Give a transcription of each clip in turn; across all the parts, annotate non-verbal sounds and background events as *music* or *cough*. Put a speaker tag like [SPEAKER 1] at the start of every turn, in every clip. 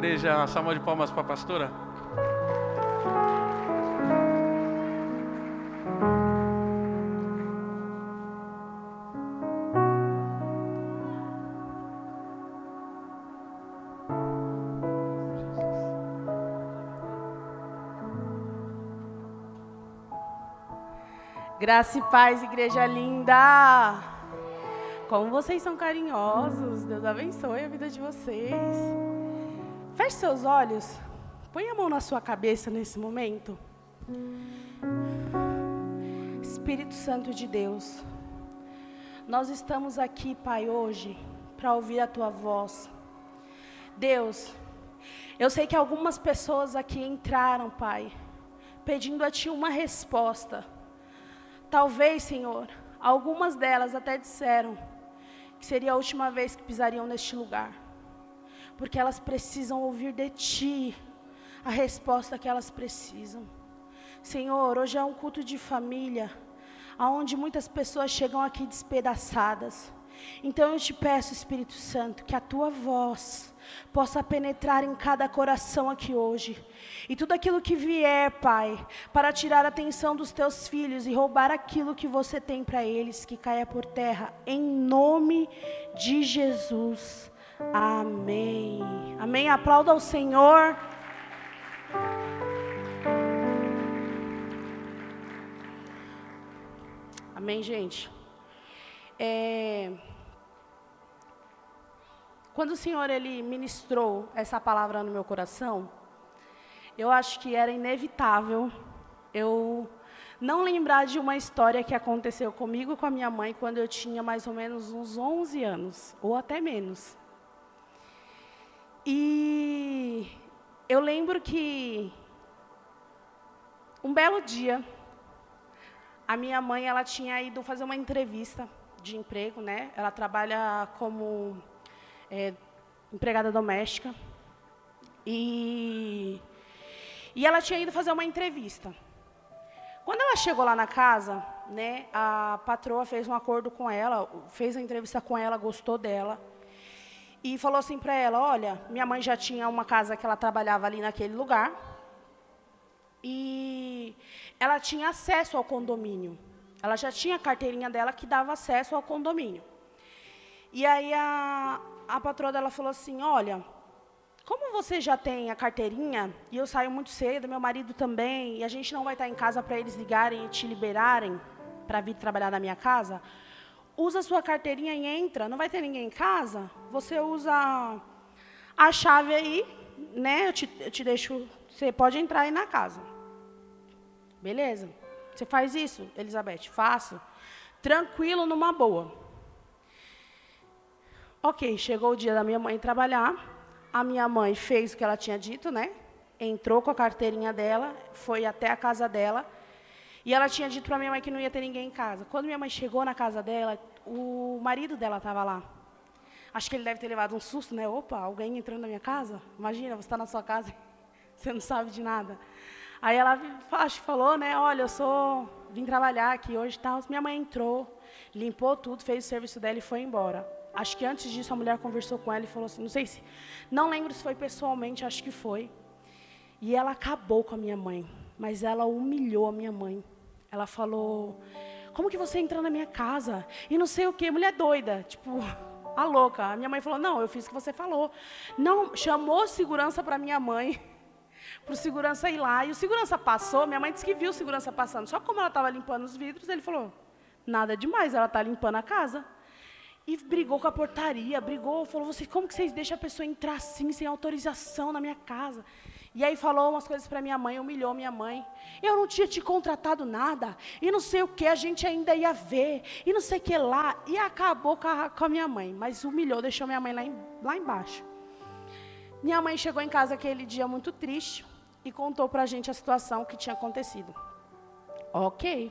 [SPEAKER 1] igreja uma salva de palmas para a pastora?
[SPEAKER 2] Graça e paz, igreja linda. Como vocês são carinhosos. Deus abençoe a vida de vocês. Feche seus olhos. Põe a mão na sua cabeça nesse momento. Espírito Santo de Deus, nós estamos aqui, Pai, hoje para ouvir a tua voz. Deus, eu sei que algumas pessoas aqui entraram, Pai, pedindo a Ti uma resposta Talvez, Senhor, algumas delas até disseram que seria a última vez que pisariam neste lugar, porque elas precisam ouvir de Ti a resposta que elas precisam. Senhor, hoje é um culto de família, aonde muitas pessoas chegam aqui despedaçadas. Então eu te peço, Espírito Santo, que a tua voz possa penetrar em cada coração aqui hoje. E tudo aquilo que vier, Pai, para tirar a atenção dos teus filhos e roubar aquilo que você tem para eles, que caia por terra, em nome de Jesus. Amém. Amém. Aplauda ao Senhor. Amém, gente. É... Quando o Senhor ele ministrou essa palavra no meu coração, eu acho que era inevitável eu não lembrar de uma história que aconteceu comigo com a minha mãe quando eu tinha mais ou menos uns 11 anos, ou até menos. E eu lembro que um belo dia a minha mãe ela tinha ido fazer uma entrevista de emprego, né? Ela trabalha como é, empregada doméstica. E, e ela tinha ido fazer uma entrevista. Quando ela chegou lá na casa, né, a patroa fez um acordo com ela, fez a entrevista com ela, gostou dela. E falou assim para ela: Olha, minha mãe já tinha uma casa que ela trabalhava ali naquele lugar. E ela tinha acesso ao condomínio. Ela já tinha a carteirinha dela que dava acesso ao condomínio. E aí a, a patroa dela falou assim: Olha, como você já tem a carteirinha e eu saio muito cedo, meu marido também, e a gente não vai estar em casa para eles ligarem e te liberarem para vir trabalhar na minha casa, usa sua carteirinha e entra. Não vai ter ninguém em casa? Você usa a chave aí, né? Eu te, eu te deixo. Você pode entrar aí na casa. Beleza? Você faz isso, Elizabeth? Faço. Tranquilo, numa boa. Ok, chegou o dia da minha mãe trabalhar. A minha mãe fez o que ela tinha dito, né? Entrou com a carteirinha dela, foi até a casa dela. E ela tinha dito para minha mãe que não ia ter ninguém em casa. Quando minha mãe chegou na casa dela, o marido dela estava lá. Acho que ele deve ter levado um susto, né? Opa, alguém entrando na minha casa? Imagina, você está na sua casa, *laughs* você não sabe de nada. Aí ela acho falou, né? Olha, eu sou vim trabalhar aqui hoje, tal. Minha mãe entrou, limpou tudo, fez o serviço dela e foi embora. Acho que antes disso a mulher conversou com ela e falou assim, não sei se, não lembro se foi pessoalmente, acho que foi. E ela acabou com a minha mãe, mas ela humilhou a minha mãe. Ela falou, como que você entrou na minha casa? E não sei o que, mulher doida, tipo, *laughs* a louca. A minha mãe falou, não, eu fiz o que você falou. Não, chamou segurança para minha mãe, *laughs* para o segurança ir lá. E o segurança passou, minha mãe disse que viu o segurança passando. Só como ela estava limpando os vidros, ele falou, nada demais, ela está limpando a casa. E brigou com a portaria, brigou, falou, como que vocês deixam a pessoa entrar assim, sem autorização na minha casa? E aí falou umas coisas para minha mãe, humilhou minha mãe. Eu não tinha te contratado nada, e não sei o que, a gente ainda ia ver, e não sei o que lá. E acabou com a, com a minha mãe, mas humilhou, deixou minha mãe lá, em, lá embaixo. Minha mãe chegou em casa aquele dia muito triste e contou para a gente a situação que tinha acontecido. Ok.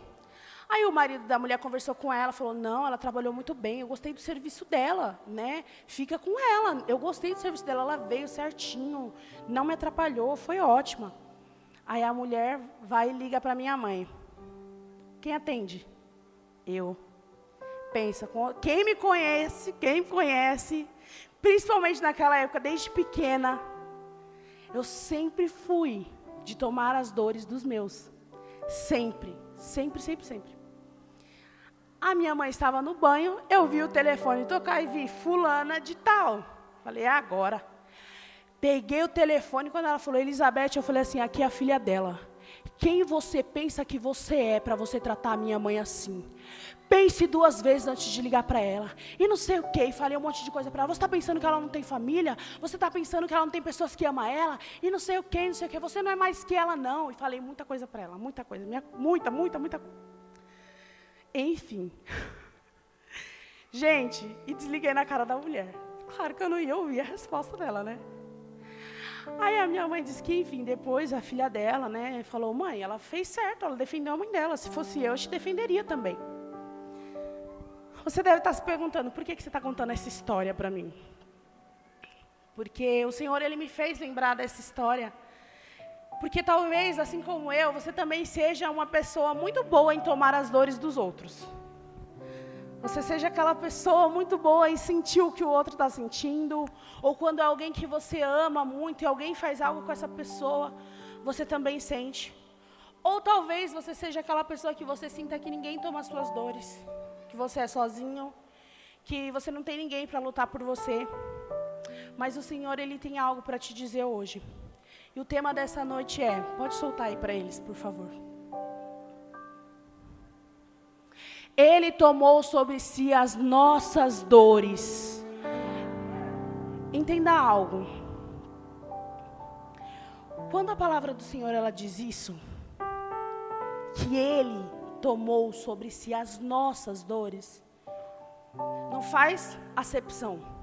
[SPEAKER 2] Aí o marido da mulher conversou com ela, falou: "Não, ela trabalhou muito bem, eu gostei do serviço dela, né? Fica com ela. Eu gostei do serviço dela, ela veio certinho, não me atrapalhou, foi ótima". Aí a mulher vai e liga para minha mãe. Quem atende? Eu. Pensa, quem me conhece, quem me conhece, principalmente naquela época, desde pequena, Eu sempre fui de tomar as dores dos meus. Sempre, sempre, sempre, sempre. A minha mãe estava no banho, eu vi o telefone tocar e vi fulana de tal. Falei, é agora. Peguei o telefone, quando ela falou Elizabeth, eu falei assim, aqui é a filha dela. Quem você pensa que você é para você tratar a minha mãe assim? Pense duas vezes antes de ligar para ela. E não sei o que, falei um monte de coisa para ela. Você está pensando que ela não tem família? Você está pensando que ela não tem pessoas que amam ela? E não sei o que, não sei o que. Você não é mais que ela, não. E falei muita coisa para ela, muita coisa. Minha, muita, muita, muita coisa. Enfim. Gente, e desliguei na cara da mulher. Claro que eu não ia ouvir a resposta dela, né? Aí a minha mãe disse que, enfim, depois a filha dela, né, falou: mãe, ela fez certo, ela defendeu a mãe dela. Se fosse eu, eu te defenderia também. Você deve estar se perguntando, por que, que você está contando essa história para mim? Porque o Senhor, Ele me fez lembrar dessa história. Porque talvez, assim como eu, você também seja uma pessoa muito boa em tomar as dores dos outros. Você seja aquela pessoa muito boa em sentir o que o outro está sentindo, ou quando é alguém que você ama muito e alguém faz algo com essa pessoa, você também sente. Ou talvez você seja aquela pessoa que você sinta que ninguém toma as suas dores que você é sozinho, que você não tem ninguém para lutar por você. Mas o Senhor, Ele tem algo para te dizer hoje. E o tema dessa noite é: pode soltar aí para eles, por favor. Ele tomou sobre si as nossas dores. Entenda algo. Quando a palavra do Senhor ela diz isso, que ele tomou sobre si as nossas dores. Não faz acepção.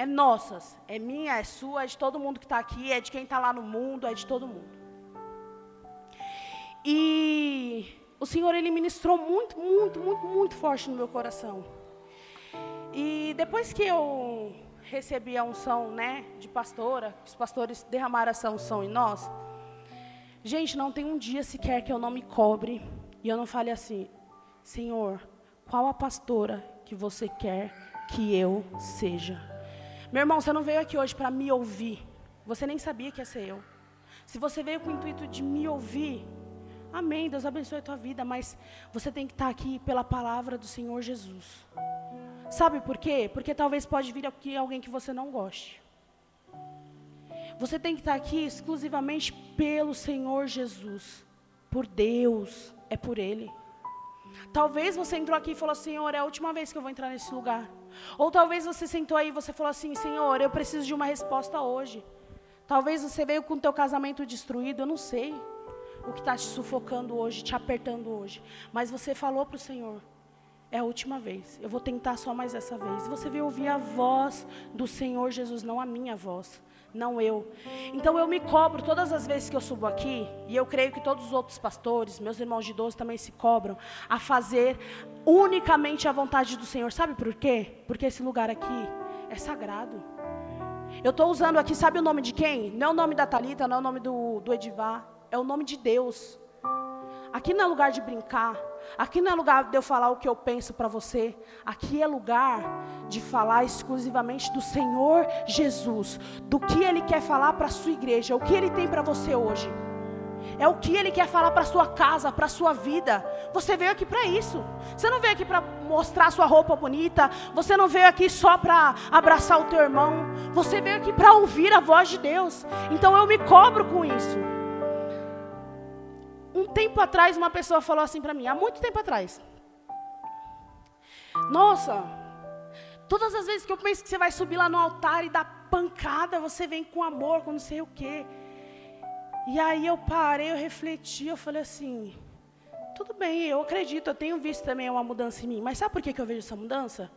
[SPEAKER 2] É nossas, é minha, é sua, é de todo mundo que está aqui, é de quem está lá no mundo, é de todo mundo. E o Senhor, Ele ministrou muito, muito, muito, muito forte no meu coração. E depois que eu recebi a unção, né, de pastora, os pastores derramaram essa unção em nós, gente, não tem um dia sequer que eu não me cobre e eu não fale assim, Senhor, qual a pastora que você quer que eu seja? Meu irmão, você não veio aqui hoje para me ouvir. Você nem sabia que ia ser eu. Se você veio com o intuito de me ouvir, amém, Deus abençoe a tua vida, mas você tem que estar aqui pela palavra do Senhor Jesus. Sabe por quê? Porque talvez pode vir aqui alguém que você não goste. Você tem que estar aqui exclusivamente pelo Senhor Jesus, por Deus é por Ele. Talvez você entrou aqui e falou, Senhor, é a última vez que eu vou entrar nesse lugar. Ou talvez você sentou aí e você falou assim, Senhor, eu preciso de uma resposta hoje. Talvez você veio com o teu casamento destruído, eu não sei o que está te sufocando hoje, te apertando hoje. Mas você falou para o Senhor, é a última vez, eu vou tentar só mais essa vez. Você veio ouvir a voz do Senhor Jesus, não a minha voz não eu. Então eu me cobro todas as vezes que eu subo aqui, e eu creio que todos os outros pastores, meus irmãos de idoso também se cobram, a fazer unicamente a vontade do Senhor. Sabe por quê? Porque esse lugar aqui é sagrado. Eu estou usando aqui, sabe o nome de quem? Não é o nome da Talita, não é o nome do, do Edivar, é o nome de Deus. Aqui não é lugar de brincar. Aqui não é lugar de eu falar o que eu penso para você. Aqui é lugar de falar exclusivamente do Senhor Jesus, do que Ele quer falar para a sua igreja, o que Ele tem para você hoje. É o que Ele quer falar para sua casa, para sua vida. Você veio aqui para isso. Você não veio aqui para mostrar sua roupa bonita. Você não veio aqui só para abraçar o teu irmão. Você veio aqui para ouvir a voz de Deus. Então eu me cobro com isso. Um tempo atrás, uma pessoa falou assim para mim, há muito tempo atrás. Nossa, todas as vezes que eu penso que você vai subir lá no altar e dar pancada, você vem com amor, com não sei o quê. E aí eu parei, eu refleti, eu falei assim, tudo bem, eu acredito, eu tenho visto também uma mudança em mim. Mas sabe por que, que eu vejo essa mudança?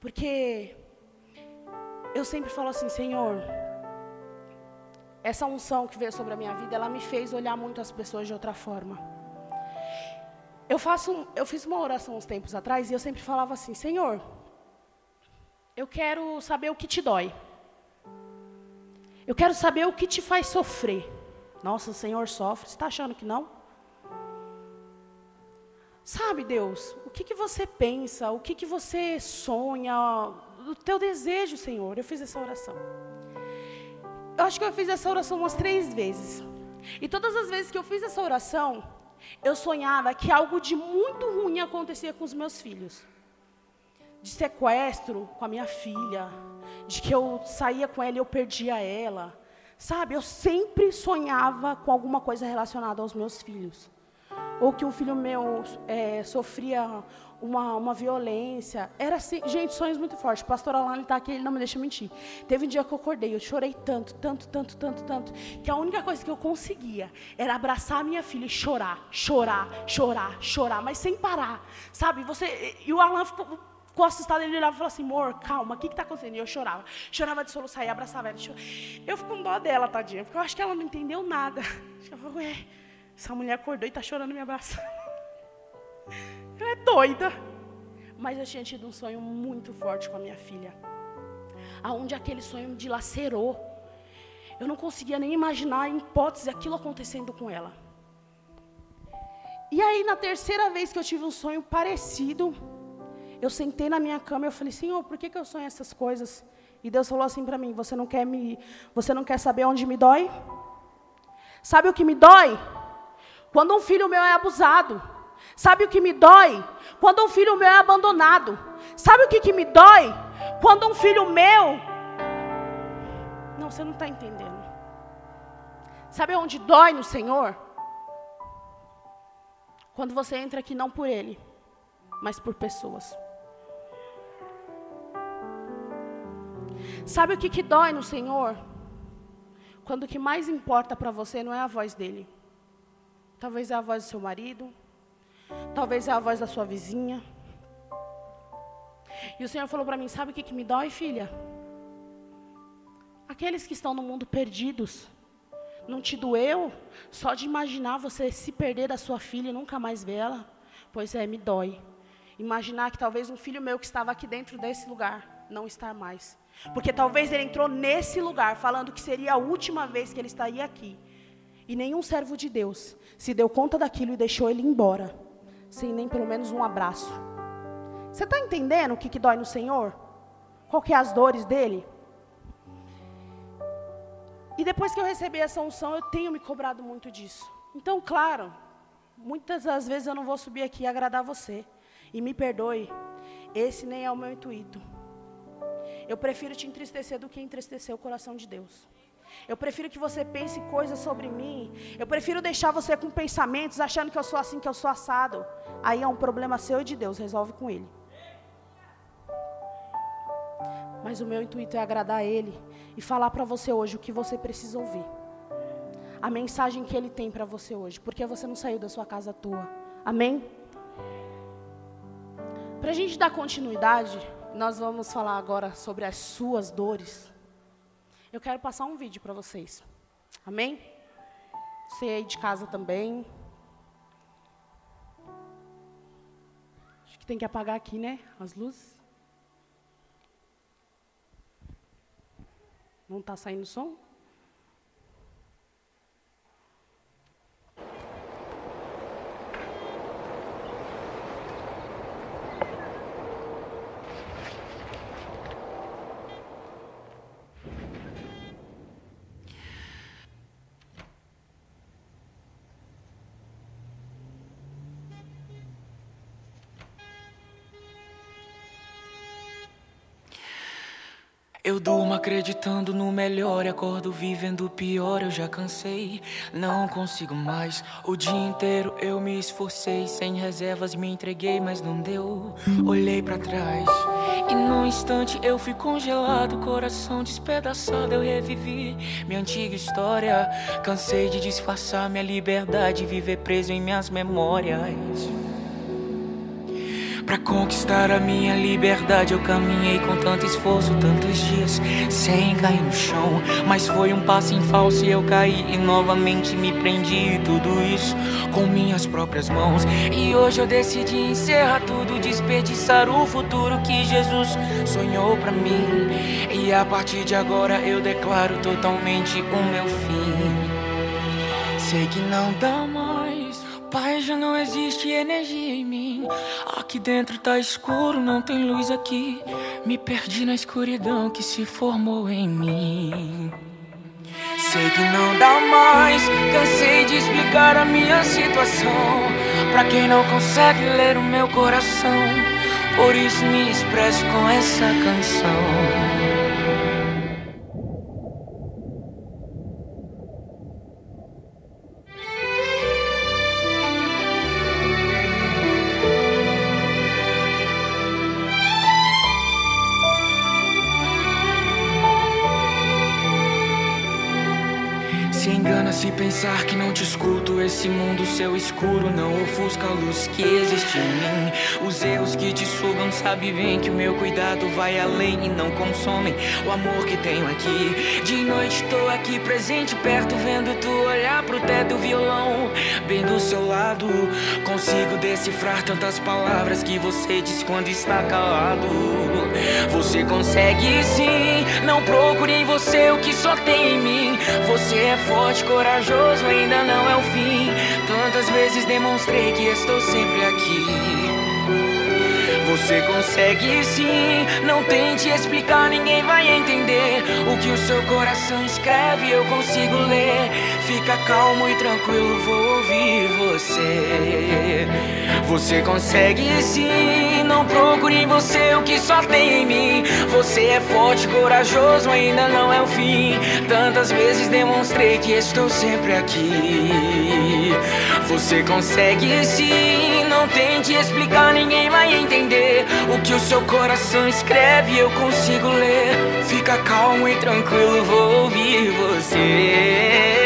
[SPEAKER 2] Porque eu sempre falo assim, Senhor, essa unção que veio sobre a minha vida, ela me fez olhar muito as pessoas de outra forma. Eu faço, eu fiz uma oração uns tempos atrás e eu sempre falava assim: Senhor, eu quero saber o que te dói. Eu quero saber o que te faz sofrer. Nossa, o Senhor sofre. Você está achando que não? Sabe, Deus, o que, que você pensa, o que, que você sonha, o teu desejo, Senhor. Eu fiz essa oração eu acho que eu fiz essa oração umas três vezes. E todas as vezes que eu fiz essa oração, eu sonhava que algo de muito ruim acontecia com os meus filhos. De sequestro com a minha filha, de que eu saía com ela e eu perdia ela. Sabe, eu sempre sonhava com alguma coisa relacionada aos meus filhos. Ou que um filho meu é, sofria uma, uma violência. Era assim, gente, sonhos muito fortes. O pastor Alane está aqui, ele não me deixa mentir. Teve um dia que eu acordei, eu chorei tanto, tanto, tanto, tanto, tanto, que a única coisa que eu conseguia era abraçar a minha filha e chorar, chorar, chorar, chorar, mas sem parar. Sabe, você. E o Alan ficou, ficou assustado, ele olhava e falou assim: amor, calma, o que está acontecendo? E eu chorava. Chorava de soluçar e abraçava ela. Eu fico com dó dela, tadinha, porque eu acho que ela não entendeu nada. *laughs* Eu ué, essa mulher acordou e está chorando me abraçando. *laughs* Ela é doida. Mas eu tinha tido um sonho muito forte com a minha filha. Aonde aquele sonho me dilacerou. Eu não conseguia nem imaginar em hipótese aquilo acontecendo com ela. E aí, na terceira vez que eu tive um sonho parecido, eu sentei na minha cama e eu falei, Senhor, por que, que eu sonho essas coisas? E Deus falou assim para mim, você não quer me, você não quer saber onde me dói? Sabe o que me dói? Quando um filho meu é abusado. Sabe o que me dói? Quando um filho meu é abandonado. Sabe o que, que me dói? Quando um filho meu. Não, você não está entendendo. Sabe onde dói no Senhor? Quando você entra aqui não por Ele, mas por pessoas. Sabe o que, que dói no Senhor? Quando o que mais importa para você não é a voz dele. Talvez é a voz do seu marido, Talvez é a voz da sua vizinha. E o Senhor falou para mim: Sabe o que, que me dói, filha? Aqueles que estão no mundo perdidos. Não te doeu só de imaginar você se perder da sua filha e nunca mais vê-la? Pois é, me dói. Imaginar que talvez um filho meu que estava aqui dentro desse lugar não está mais. Porque talvez ele entrou nesse lugar falando que seria a última vez que ele estaria aqui. E nenhum servo de Deus se deu conta daquilo e deixou ele embora sem nem pelo menos um abraço. Você está entendendo o que, que dói no Senhor? Qual que é as dores dele? E depois que eu recebi essa unção, eu tenho me cobrado muito disso. Então, claro, muitas das vezes eu não vou subir aqui e agradar você. E me perdoe, esse nem é o meu intuito. Eu prefiro te entristecer do que entristecer o coração de Deus. Eu prefiro que você pense coisas sobre mim. Eu prefiro deixar você com pensamentos achando que eu sou assim, que eu sou assado. Aí é um problema seu e de Deus, resolve com ele. Mas o meu intuito é agradar a ele e falar para você hoje o que você precisa ouvir. A mensagem que ele tem para você hoje, porque você não saiu da sua casa à toa. Amém? Para a gente dar continuidade, nós vamos falar agora sobre as suas dores. Eu quero passar um vídeo para vocês. Amém? Você aí de casa também. Acho que tem que apagar aqui, né? As luzes. Não está saindo som?
[SPEAKER 3] Eu durmo acreditando no melhor e acordo vivendo o pior. Eu já cansei, não consigo mais. O dia inteiro eu me esforcei, sem reservas me entreguei, mas não deu. Olhei para trás e num instante eu fui congelado, coração despedaçado. Eu revivi minha antiga história. Cansei de disfarçar minha liberdade, viver preso em minhas memórias. Para conquistar a minha liberdade, eu caminhei com tanto esforço, tantos dias sem cair no chão. Mas foi um passo em falso e eu caí e novamente me prendi. Tudo isso com minhas próprias mãos. E hoje eu decidi encerrar tudo, desperdiçar o futuro que Jesus sonhou para mim. E a partir de agora eu declaro totalmente o meu fim. Sei que não dá mais. Pai, já não existe energia em mim. Aqui dentro tá escuro, não tem luz aqui. Me perdi na escuridão que se formou em mim. Sei que não dá mais, cansei de explicar a minha situação. Pra quem não consegue ler o meu coração, por isso me expresso com essa canção. Seu escuro não ofusca a luz que existe em mim. Os erros que te sugam, sabe bem que o meu cuidado vai além e não consomem o amor que tenho aqui. De noite tô aqui presente, perto, vendo tu olhar pro teto e o violão bem do seu lado. Consigo decifrar tantas palavras que você diz quando está calado. Você consegue sim, não procure em você o que só tem em mim. Você é forte, corajoso ainda não é o fim. Tantas vezes demonstrei que estou sempre aqui. Você consegue sim, não tente explicar, ninguém vai entender. O que o seu coração escreve, eu consigo ler. Fica calmo e tranquilo, vou ouvir você. Você consegue sim, não procure em você o que só tem em mim. Você é forte, corajoso, ainda não é o fim. Tantas vezes demonstrei que estou sempre aqui. Você consegue sim, não tente explicar, ninguém vai entender. O que o seu coração escreve, eu consigo ler. Fica calmo e tranquilo, vou ouvir você.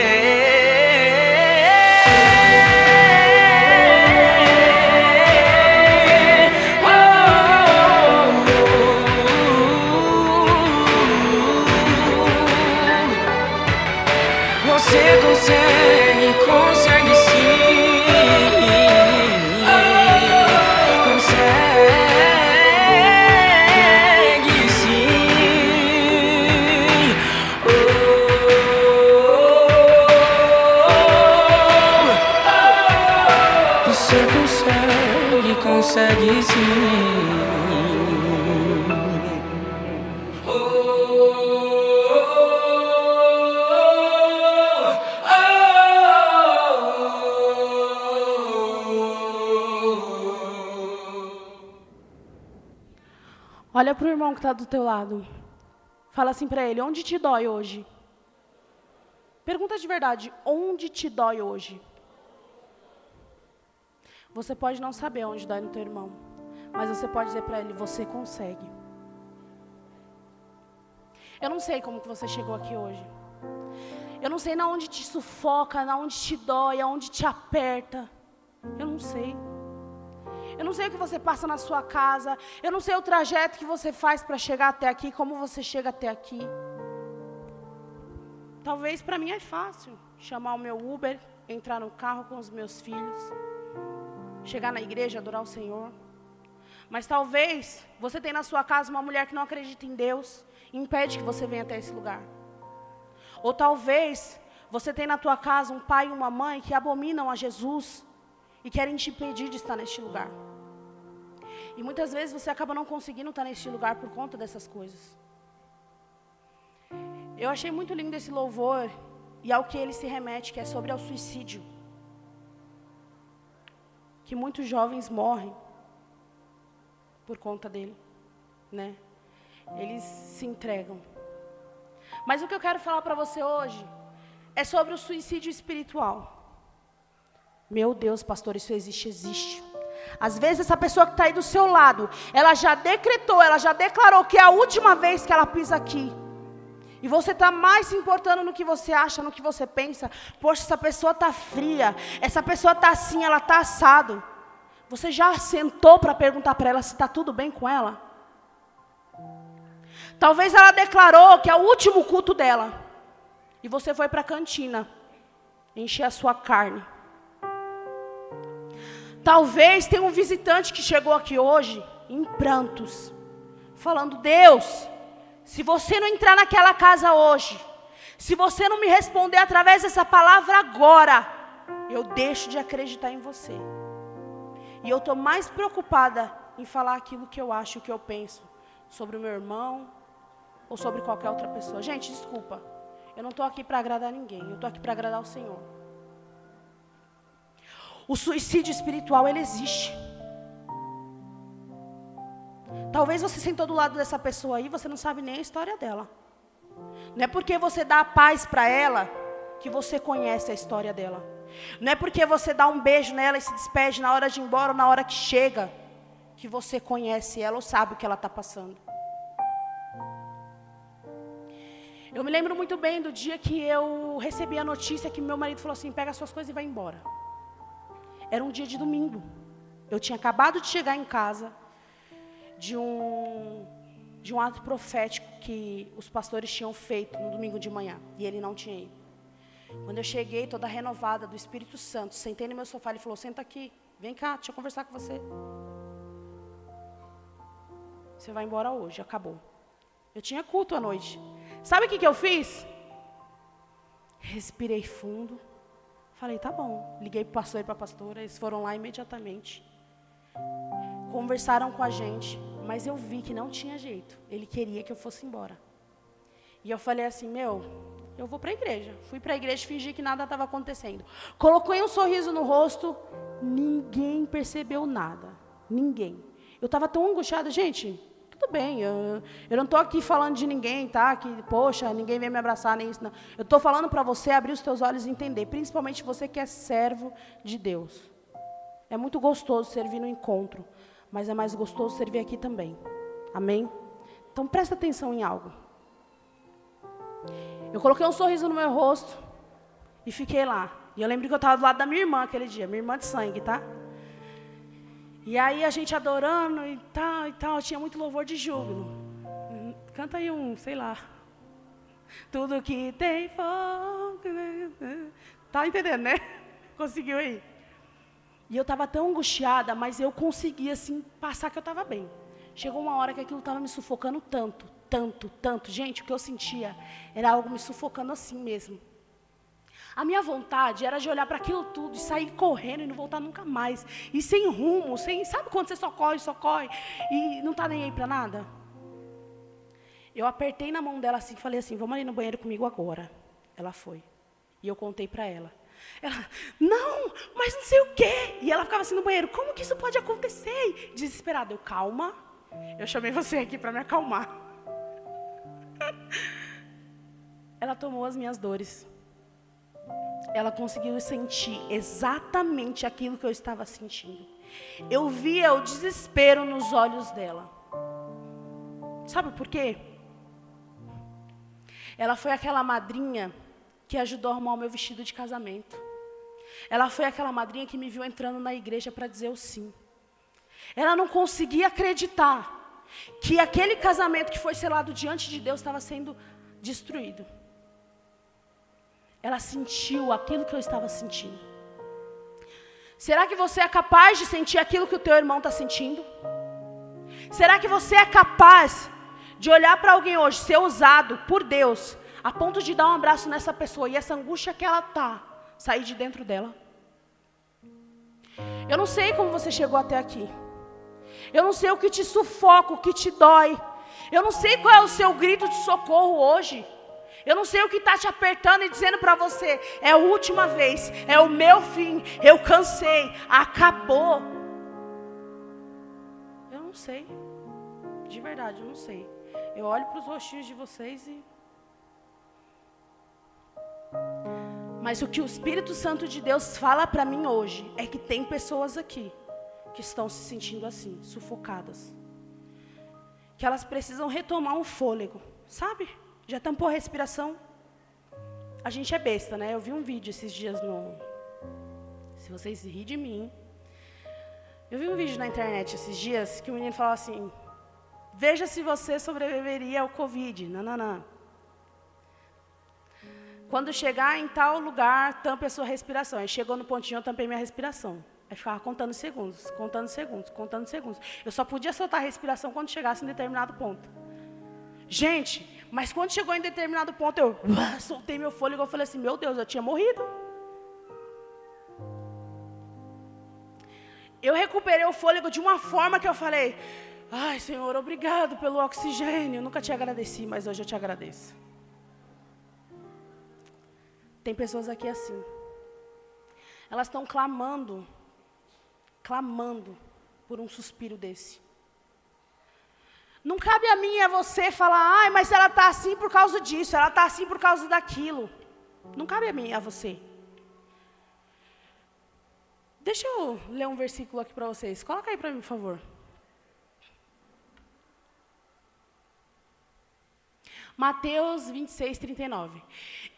[SPEAKER 2] Olha para o irmão que está do teu lado. Fala assim para ele: onde te dói hoje? Pergunta de verdade: onde te dói hoje? Você pode não saber onde dói no teu irmão, mas você pode dizer para ele: você consegue. Eu não sei como que você chegou aqui hoje. Eu não sei na onde te sufoca, na onde te dói, aonde te aperta. Eu não sei. Eu não sei o que você passa na sua casa. Eu não sei o trajeto que você faz para chegar até aqui, como você chega até aqui. Talvez para mim é fácil chamar o meu Uber, entrar no carro com os meus filhos, chegar na igreja, adorar o Senhor. Mas talvez você tenha na sua casa uma mulher que não acredita em Deus e impede que você venha até esse lugar. Ou talvez você tenha na tua casa um pai e uma mãe que abominam a Jesus e querem te impedir de estar neste lugar. E muitas vezes você acaba não conseguindo estar neste lugar por conta dessas coisas. Eu achei muito lindo esse louvor e ao que ele se remete, que é sobre o suicídio. Que muitos jovens morrem por conta dele, né? Eles se entregam. Mas o que eu quero falar para você hoje é sobre o suicídio espiritual. Meu Deus, pastor, isso existe, existe. Às vezes essa pessoa que está aí do seu lado, ela já decretou, ela já declarou que é a última vez que ela pisa aqui. E você está mais se importando no que você acha, no que você pensa. Poxa, essa pessoa está fria, essa pessoa está assim, ela está assado. Você já sentou para perguntar para ela se está tudo bem com ela? Talvez ela declarou que é o último culto dela. E você foi para a cantina encher a sua carne. Talvez tenha um visitante que chegou aqui hoje em prantos, falando: Deus, se você não entrar naquela casa hoje, se você não me responder através dessa palavra agora, eu deixo de acreditar em você. E eu estou mais preocupada em falar aquilo que eu acho, o que eu penso sobre o meu irmão ou sobre qualquer outra pessoa. Gente, desculpa. Eu não estou aqui para agradar ninguém, eu estou aqui para agradar o Senhor. O suicídio espiritual, ele existe. Talvez você sentou do lado dessa pessoa aí, você não sabe nem a história dela. Não é porque você dá paz para ela que você conhece a história dela. Não é porque você dá um beijo nela e se despede na hora de ir embora ou na hora que chega que você conhece ela ou sabe o que ela está passando. Eu me lembro muito bem do dia que eu recebi a notícia que meu marido falou assim: pega suas coisas e vai embora. Era um dia de domingo. Eu tinha acabado de chegar em casa de um de um ato profético que os pastores tinham feito no domingo de manhã e ele não tinha ido. Quando eu cheguei, toda renovada do Espírito Santo, sentei no meu sofá, ele falou: Senta aqui, vem cá, deixa eu conversar com você. Você vai embora hoje, acabou. Eu tinha culto à noite. Sabe o que, que eu fiz? Respirei fundo. Falei, tá bom. Liguei para o pastor e para a pastora, eles foram lá imediatamente. Conversaram com a gente, mas eu vi que não tinha jeito. Ele queria que eu fosse embora. E eu falei assim, meu, eu vou para a igreja. Fui para a igreja, fingi que nada estava acontecendo. Coloquei um sorriso no rosto, ninguém percebeu nada. Ninguém. Eu estava tão angustiada, gente. Tudo bem, eu, eu não estou aqui falando de ninguém, tá? Que, poxa, ninguém vem me abraçar, nem isso, não. Eu estou falando para você abrir os teus olhos e entender, principalmente você que é servo de Deus. É muito gostoso servir no encontro, mas é mais gostoso servir aqui também. Amém? Então presta atenção em algo. Eu coloquei um sorriso no meu rosto e fiquei lá. E eu lembro que eu estava do lado da minha irmã aquele dia, minha irmã de sangue, tá? E aí a gente adorando e tal e tal, tinha muito louvor de júbilo. Canta aí um, sei lá. Tudo que tem fogo. Tá entendendo, né? *laughs* Conseguiu aí? E eu estava tão angustiada, mas eu conseguia assim passar que eu estava bem. Chegou uma hora que aquilo estava me sufocando tanto, tanto, tanto. Gente, o que eu sentia era algo me sufocando assim mesmo. A minha vontade era de olhar para aquilo tudo e sair correndo e não voltar nunca mais. E sem rumo, sem. Sabe quando você só corre, só corre e não está nem aí para nada? Eu apertei na mão dela assim e falei assim: vamos ali no banheiro comigo agora. Ela foi. E eu contei para ela. Ela, não, mas não sei o quê. E ela ficava assim no banheiro: como que isso pode acontecer? Desesperada. Eu, calma. Eu chamei você aqui para me acalmar. *laughs* Ela tomou as minhas dores. Ela conseguiu sentir exatamente aquilo que eu estava sentindo. Eu via o desespero nos olhos dela. Sabe por quê? Ela foi aquela madrinha que ajudou a arrumar o meu vestido de casamento. Ela foi aquela madrinha que me viu entrando na igreja para dizer o sim. Ela não conseguia acreditar que aquele casamento que foi selado diante de Deus estava sendo destruído. Ela sentiu aquilo que eu estava sentindo. Será que você é capaz de sentir aquilo que o teu irmão está sentindo? Será que você é capaz de olhar para alguém hoje, ser usado por Deus, a ponto de dar um abraço nessa pessoa e essa angústia que ela está, sair de dentro dela? Eu não sei como você chegou até aqui. Eu não sei o que te sufoca, o que te dói. Eu não sei qual é o seu grito de socorro hoje. Eu não sei o que está te apertando e dizendo para você: é a última vez, é o meu fim, eu cansei, acabou. Eu não sei, de verdade, eu não sei. Eu olho para os rostinhos de vocês e. Mas o que o Espírito Santo de Deus fala para mim hoje é que tem pessoas aqui que estão se sentindo assim, sufocadas. Que elas precisam retomar um fôlego, sabe? Já tampou a respiração? A gente é besta, né? Eu vi um vídeo esses dias no. Se vocês rirem de mim. Eu vi um vídeo na internet esses dias que o menino falava assim: Veja se você sobreviveria ao Covid. Não. Quando chegar em tal lugar, tampe a sua respiração. Aí chegou no pontinho, eu tampei minha respiração. Aí ficava contando segundos, contando segundos, contando segundos. Eu só podia soltar a respiração quando chegasse em determinado ponto. Gente, mas quando chegou em determinado ponto, eu soltei meu fôlego e falei assim: Meu Deus, eu tinha morrido. Eu recuperei o fôlego de uma forma que eu falei: Ai, Senhor, obrigado pelo oxigênio. Eu nunca te agradeci, mas hoje eu te agradeço. Tem pessoas aqui assim. Elas estão clamando, clamando por um suspiro desse. Não cabe a mim e a você falar, ai, mas ela está assim por causa disso, ela está assim por causa daquilo. Não cabe a mim e a você. Deixa eu ler um versículo aqui para vocês. Coloca aí para mim, por favor. Mateus 26, 39.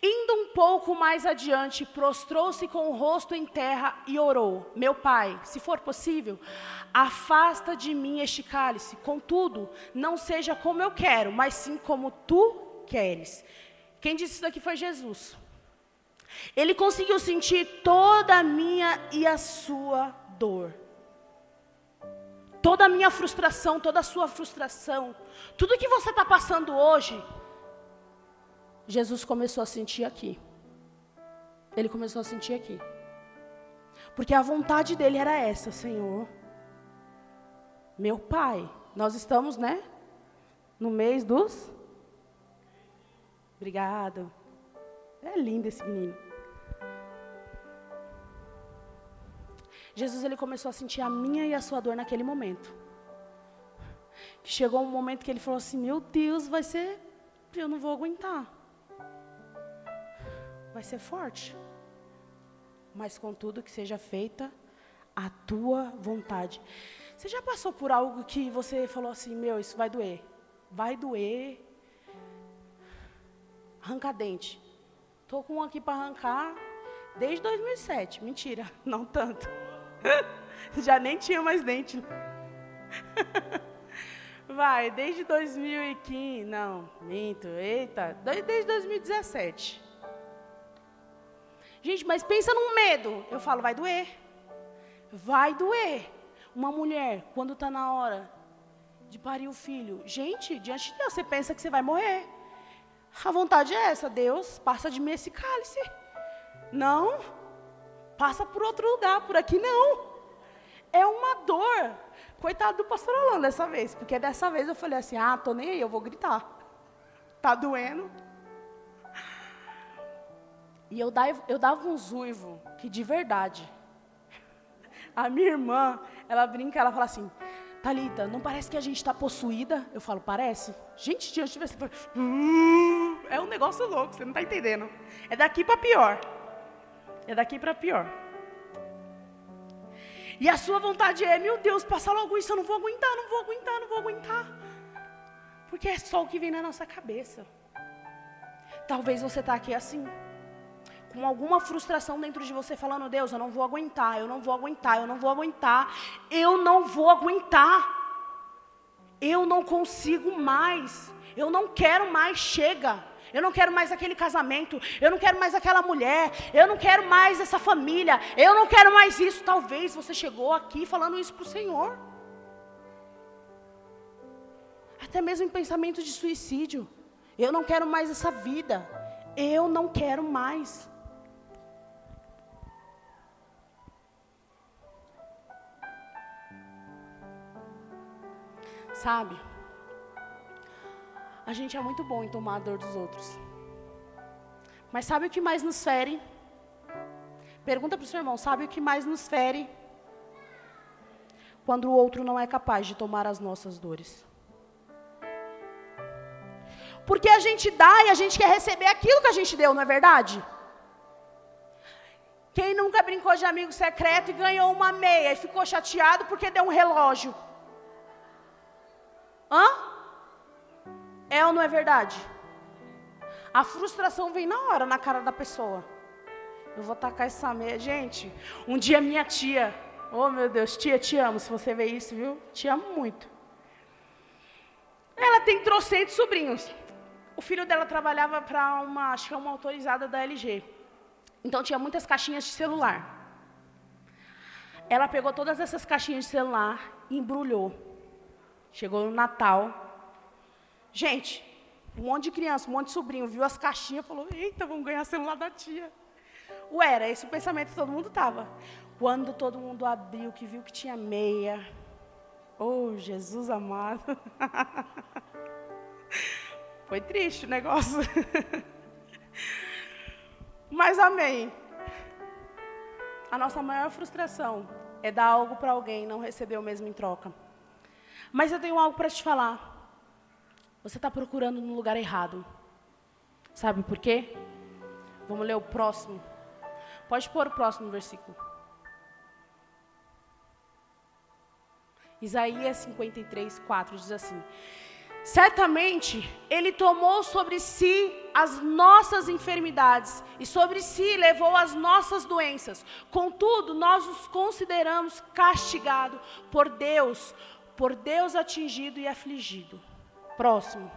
[SPEAKER 2] Indo um pouco mais adiante, prostrou-se com o rosto em terra e orou: Meu pai, se for possível, afasta de mim este cálice. Contudo, não seja como eu quero, mas sim como tu queres. Quem disse isso daqui foi Jesus. Ele conseguiu sentir toda a minha e a sua dor. Toda a minha frustração, toda a sua frustração. Tudo que você está passando hoje, Jesus começou a sentir aqui. Ele começou a sentir aqui. Porque a vontade dele era essa, Senhor. Meu pai, nós estamos, né? No mês dos. Obrigado. É lindo esse menino. Jesus ele começou a sentir a minha e a sua dor naquele momento. Chegou um momento que ele falou assim: Meu Deus, vai ser. Eu não vou aguentar vai ser forte. Mas contudo que seja feita a tua vontade. Você já passou por algo que você falou assim, meu, isso vai doer. Vai doer. Arranca dente. Tô com um aqui para arrancar desde 2007. Mentira, *laughs* não tanto. *laughs* Já nem tinha mais dente. *laughs* Vai, desde 2015, não, minto, eita, desde 2017. Gente, mas pensa num medo. Eu falo, vai doer. Vai doer. Uma mulher, quando está na hora de parir o filho, gente, diante de Deus, você pensa que você vai morrer. A vontade é essa, Deus, passa de mim esse cálice. Não, passa por outro lugar, por aqui não. É uma dor. Coitado do pastor Alano dessa vez, porque dessa vez eu falei assim: ah, tô nem aí, eu vou gritar. Tá doendo. E eu dava, eu dava um zuivo que de verdade. A minha irmã, ela brinca, ela fala assim: Talita, não parece que a gente está possuída? Eu falo, parece. Gente, diante de você, é um negócio louco, você não está entendendo. É daqui para pior. É daqui para pior. E a sua vontade é, meu Deus, passar logo isso, eu não vou aguentar, não vou aguentar, não vou aguentar. Porque é só o que vem na nossa cabeça. Talvez você está aqui assim com alguma frustração dentro de você, falando: Deus, eu não vou aguentar, eu não vou aguentar, eu não vou aguentar, eu não vou aguentar, eu não consigo mais, eu não quero mais, chega. Eu não quero mais aquele casamento, eu não quero mais aquela mulher, eu não quero mais essa família, eu não quero mais isso. Talvez você chegou aqui falando isso para o Senhor. Até mesmo em pensamento de suicídio. Eu não quero mais essa vida. Eu não quero mais. Sabe? A gente é muito bom em tomar a dor dos outros. Mas sabe o que mais nos fere? Pergunta para o seu irmão: sabe o que mais nos fere? Quando o outro não é capaz de tomar as nossas dores. Porque a gente dá e a gente quer receber aquilo que a gente deu, não é verdade? Quem nunca brincou de amigo secreto e ganhou uma meia e ficou chateado porque deu um relógio? Hã? É ou não é verdade? A frustração vem na hora, na cara da pessoa. Eu vou tacar essa meia. Gente, um dia minha tia, oh meu Deus, tia, te amo. Se você vê isso, viu? Te amo muito. Ela tem trocentos sobrinhos. O filho dela trabalhava para uma, acho que é uma autorizada da LG. Então tinha muitas caixinhas de celular. Ela pegou todas essas caixinhas de celular e embrulhou Chegou no Natal. Gente, um monte de criança, um monte de sobrinho, viu as caixinhas e falou: Eita, vamos ganhar celular da tia. Ué, era esse o pensamento que todo mundo estava. Quando todo mundo abriu, que viu que tinha meia. Oh, Jesus amado. *laughs* Foi triste o negócio. *laughs* Mas amém. A nossa maior frustração é dar algo para alguém e não receber o mesmo em troca. Mas eu tenho algo para te falar. Você está procurando no lugar errado. Sabe por quê? Vamos ler o próximo. Pode pôr o próximo versículo. Isaías 53, 4 diz assim: Certamente Ele tomou sobre si as nossas enfermidades e sobre si levou as nossas doenças. Contudo, nós os consideramos castigado por Deus, por Deus atingido e afligido. Próximo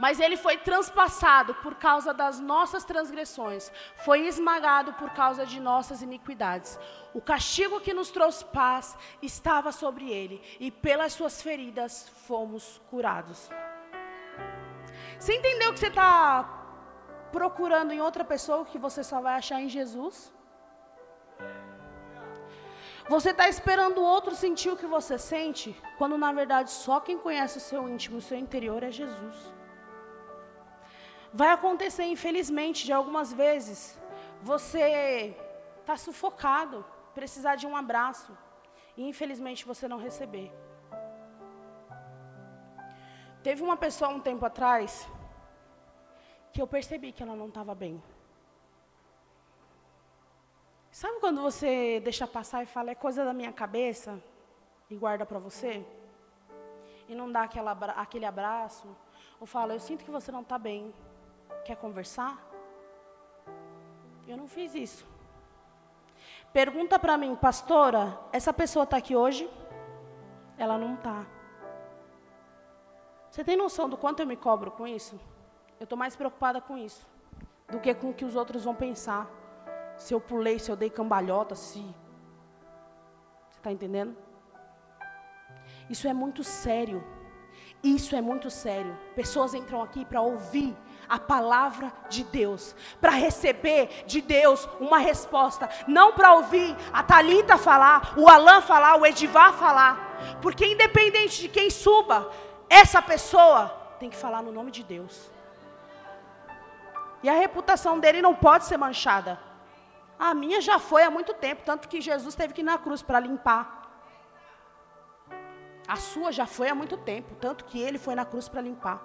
[SPEAKER 2] mas ele foi transpassado por causa das nossas transgressões, foi esmagado por causa de nossas iniquidades. O castigo que nos trouxe paz estava sobre ele, e pelas suas feridas fomos curados. Você entendeu que você está procurando em outra pessoa que você só vai achar em Jesus? Você está esperando o outro sentir o que você sente, quando na verdade só quem conhece o seu íntimo, o seu interior é Jesus. Vai acontecer, infelizmente, de algumas vezes, você está sufocado, precisar de um abraço, e infelizmente você não receber. Teve uma pessoa um tempo atrás que eu percebi que ela não estava bem. Sabe quando você deixa passar e fala, é coisa da minha cabeça, e guarda para você? E não dá aquela, aquele abraço, ou fala, eu sinto que você não está bem. Quer conversar? Eu não fiz isso. Pergunta para mim, pastora, essa pessoa está aqui hoje? Ela não está. Você tem noção do quanto eu me cobro com isso? Eu estou mais preocupada com isso do que com o que os outros vão pensar. Se eu pulei, se eu dei cambalhota, se. Você está entendendo? Isso é muito sério. Isso é muito sério. Pessoas entram aqui para ouvir a palavra de Deus, para receber de Deus uma resposta, não para ouvir a Talita falar, o Alan falar, o Edivar falar, porque independente de quem suba, essa pessoa tem que falar no nome de Deus. E a reputação dele não pode ser manchada. A minha já foi há muito tempo, tanto que Jesus teve que ir na cruz para limpar. A sua já foi há muito tempo, tanto que ele foi na cruz para limpar.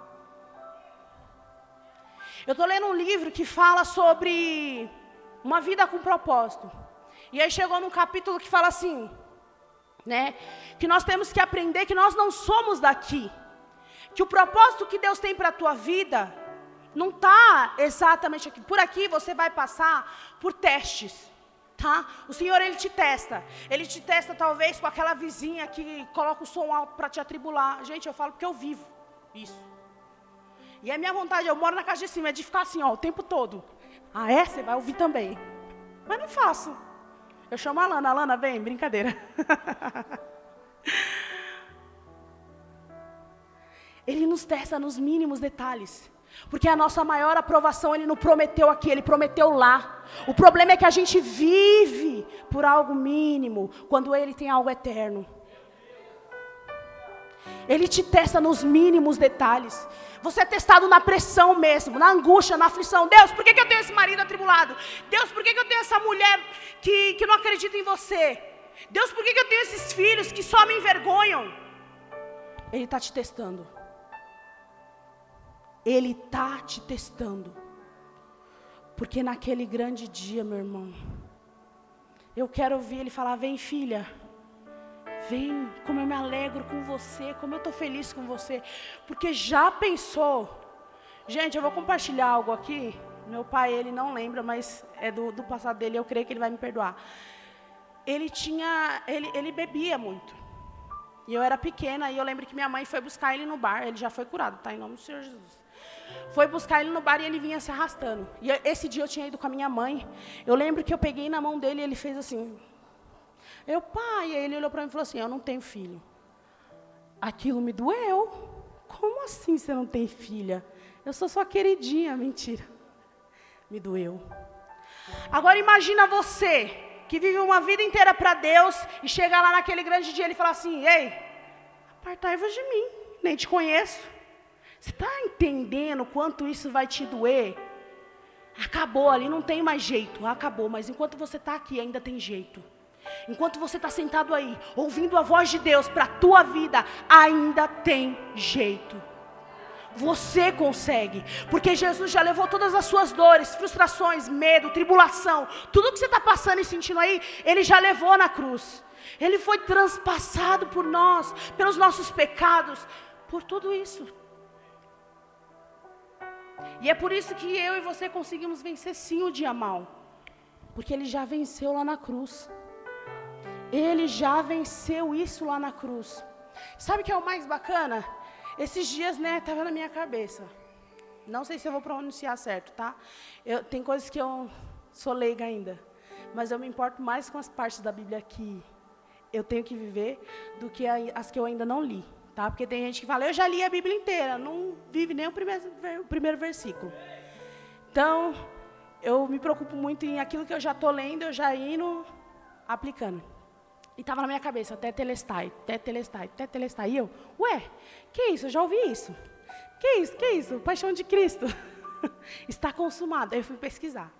[SPEAKER 2] Eu estou lendo um livro que fala sobre uma vida com propósito. E aí chegou num capítulo que fala assim, né? Que nós temos que aprender que nós não somos daqui. Que o propósito que Deus tem para a tua vida não está exatamente aqui. Por aqui você vai passar por testes. Tá? O Senhor ele te testa. Ele te testa talvez com aquela vizinha que coloca o som alto para te atribular. Gente, eu falo porque eu vivo isso. E a minha vontade, eu moro na casa de cima, é de ficar assim, ó, o tempo todo. Ah, é? Você vai ouvir também. Mas não faço. Eu chamo a Lana, a Lana, vem, brincadeira. *laughs* Ele nos testa nos mínimos detalhes. Porque a nossa maior aprovação ele não prometeu aqui, ele prometeu lá. O problema é que a gente vive por algo mínimo, quando ele tem algo eterno. Ele te testa nos mínimos detalhes. Você é testado na pressão mesmo, na angústia, na aflição. Deus, por que, que eu tenho esse marido atribulado? Deus, por que, que eu tenho essa mulher que, que não acredita em você? Deus, por que, que eu tenho esses filhos que só me envergonham? Ele está te testando. Ele está te testando. Porque naquele grande dia, meu irmão, eu quero ouvir ele falar: vem, filha. Vem, como eu me alegro com você, como eu estou feliz com você. Porque já pensou. Gente, eu vou compartilhar algo aqui. Meu pai, ele não lembra, mas é do, do passado dele, eu creio que ele vai me perdoar. Ele tinha, ele, ele bebia muito. E eu era pequena, e eu lembro que minha mãe foi buscar ele no bar. Ele já foi curado, tá? Em nome do Senhor Jesus. Foi buscar ele no bar e ele vinha se arrastando. E esse dia eu tinha ido com a minha mãe. Eu lembro que eu peguei na mão dele e ele fez assim. Eu, pai, aí ele olhou para mim e falou assim: Eu não tenho filho. Aquilo me doeu. Como assim você não tem filha? Eu sou sua queridinha, mentira. Me doeu. Agora imagina você que vive uma vida inteira para Deus e chega lá naquele grande dia e ele fala assim: Ei, apartai-vos de mim, nem te conheço. Você está entendendo quanto isso vai te doer? Acabou ali, não tem mais jeito. Acabou, mas enquanto você está aqui, ainda tem jeito. Enquanto você está sentado aí, ouvindo a voz de Deus para a tua vida, ainda tem jeito. Você consegue, porque Jesus já levou todas as suas dores, frustrações, medo, tribulação, tudo que você está passando e sentindo aí, Ele já levou na cruz. Ele foi transpassado por nós, pelos nossos pecados, por tudo isso. E é por isso que eu e você conseguimos vencer sim o dia mal, porque Ele já venceu lá na cruz. Ele já venceu isso lá na cruz. Sabe o que é o mais bacana? Esses dias, né, estava na minha cabeça. Não sei se eu vou pronunciar certo, tá? Eu, tem coisas que eu sou leiga ainda. Mas eu me importo mais com as partes da Bíblia que eu tenho que viver do que as que eu ainda não li. Tá? Porque tem gente que fala, eu já li a Bíblia inteira, não vive nem o primeiro, o primeiro versículo. Então, eu me preocupo muito em aquilo que eu já estou lendo, eu já indo aplicando. E estava na minha cabeça, até telestai, até telestai, até telestai. E eu, ué, que isso? Eu já ouvi isso. Que isso? Que isso? Paixão de Cristo. *laughs* Está consumado. Aí eu fui pesquisar.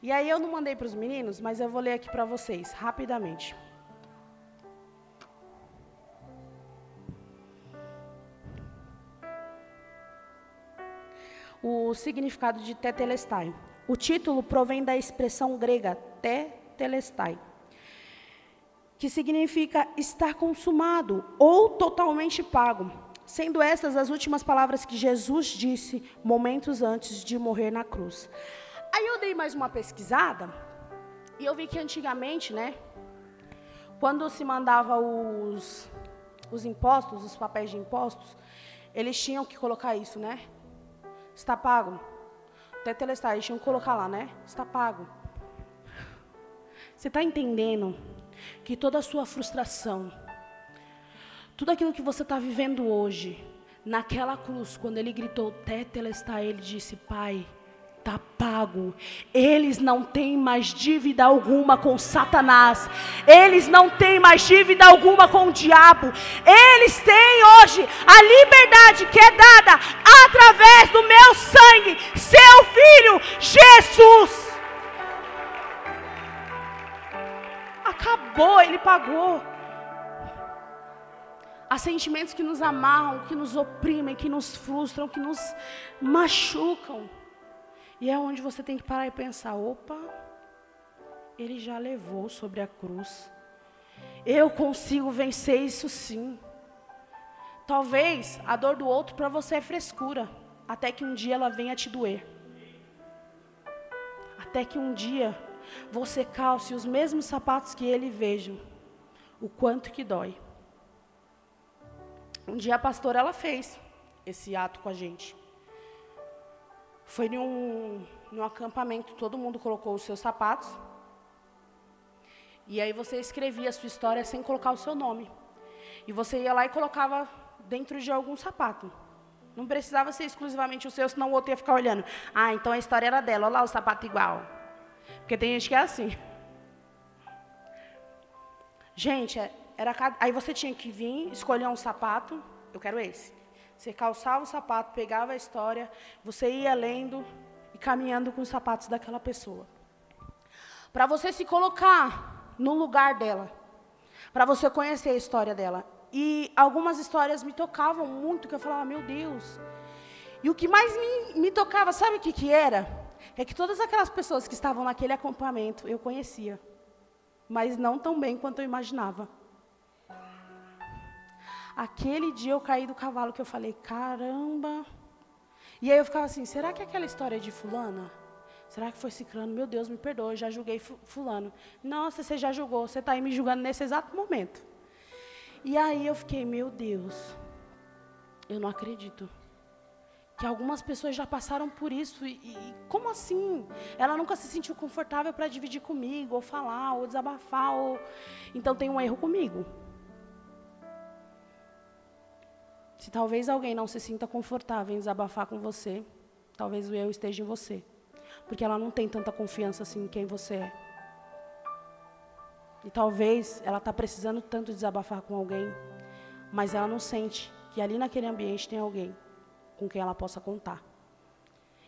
[SPEAKER 2] E aí eu não mandei para os meninos, mas eu vou ler aqui para vocês, rapidamente. O significado de tetelestai. O título provém da expressão grega tetelestai que significa estar consumado ou totalmente pago, sendo essas as últimas palavras que Jesus disse momentos antes de morrer na cruz. Aí eu dei mais uma pesquisada e eu vi que antigamente, né, quando se mandava os, os impostos, os papéis de impostos, eles tinham que colocar isso, né? Está pago. Até que colocar lá, né? Está pago. Você está entendendo que toda a sua frustração, tudo aquilo que você está vivendo hoje, naquela cruz, quando ele gritou, Tetelestai, ele disse, Pai, está pago. Eles não têm mais dívida alguma com Satanás. Eles não têm mais dívida alguma com o diabo. Eles têm hoje a liberdade que é dada através do meu sangue, seu filho Jesus. Acabou, ele pagou. Há sentimentos que nos amarram, que nos oprimem, que nos frustram, que nos machucam. E é onde você tem que parar e pensar: opa, ele já levou sobre a cruz. Eu consigo vencer isso sim. Talvez a dor do outro para você é frescura, até que um dia ela venha te doer. Até que um dia você calce os mesmos sapatos que ele veja o quanto que dói. Um dia a pastora ela fez esse ato com a gente. Foi num, num acampamento, todo mundo colocou os seus sapatos. E aí você escrevia a sua história sem colocar o seu nome. E você ia lá e colocava dentro de algum sapato. Não precisava ser exclusivamente o seu, senão o outro ia ficar olhando. Ah, então a história era dela, olha lá o sapato igual. Porque tem gente que é assim. Gente, é, era aí você tinha que vir, escolher um sapato, eu quero esse. Você calçava o sapato, pegava a história, você ia lendo e caminhando com os sapatos daquela pessoa. Para você se colocar no lugar dela, para você conhecer a história dela. E algumas histórias me tocavam muito, que eu falava, meu Deus. E o que mais me, me tocava, sabe o que, que era? é que todas aquelas pessoas que estavam naquele acampamento eu conhecia, mas não tão bem quanto eu imaginava. Aquele dia eu caí do cavalo que eu falei, caramba. E aí eu ficava assim, será que aquela história é de fulana? Será que foi ciclano? Meu Deus, me perdoa, eu já julguei fulano. Nossa, você já julgou, você está aí me julgando nesse exato momento. E aí eu fiquei, meu Deus, eu não acredito que algumas pessoas já passaram por isso e, e, como assim? Ela nunca se sentiu confortável para dividir comigo, ou falar, ou desabafar, ou então tem um erro comigo. Se talvez alguém não se sinta confortável em desabafar com você, talvez o erro esteja em você, porque ela não tem tanta confiança assim em quem você é. E talvez ela está precisando tanto desabafar com alguém, mas ela não sente que ali naquele ambiente tem alguém com quem ela possa contar.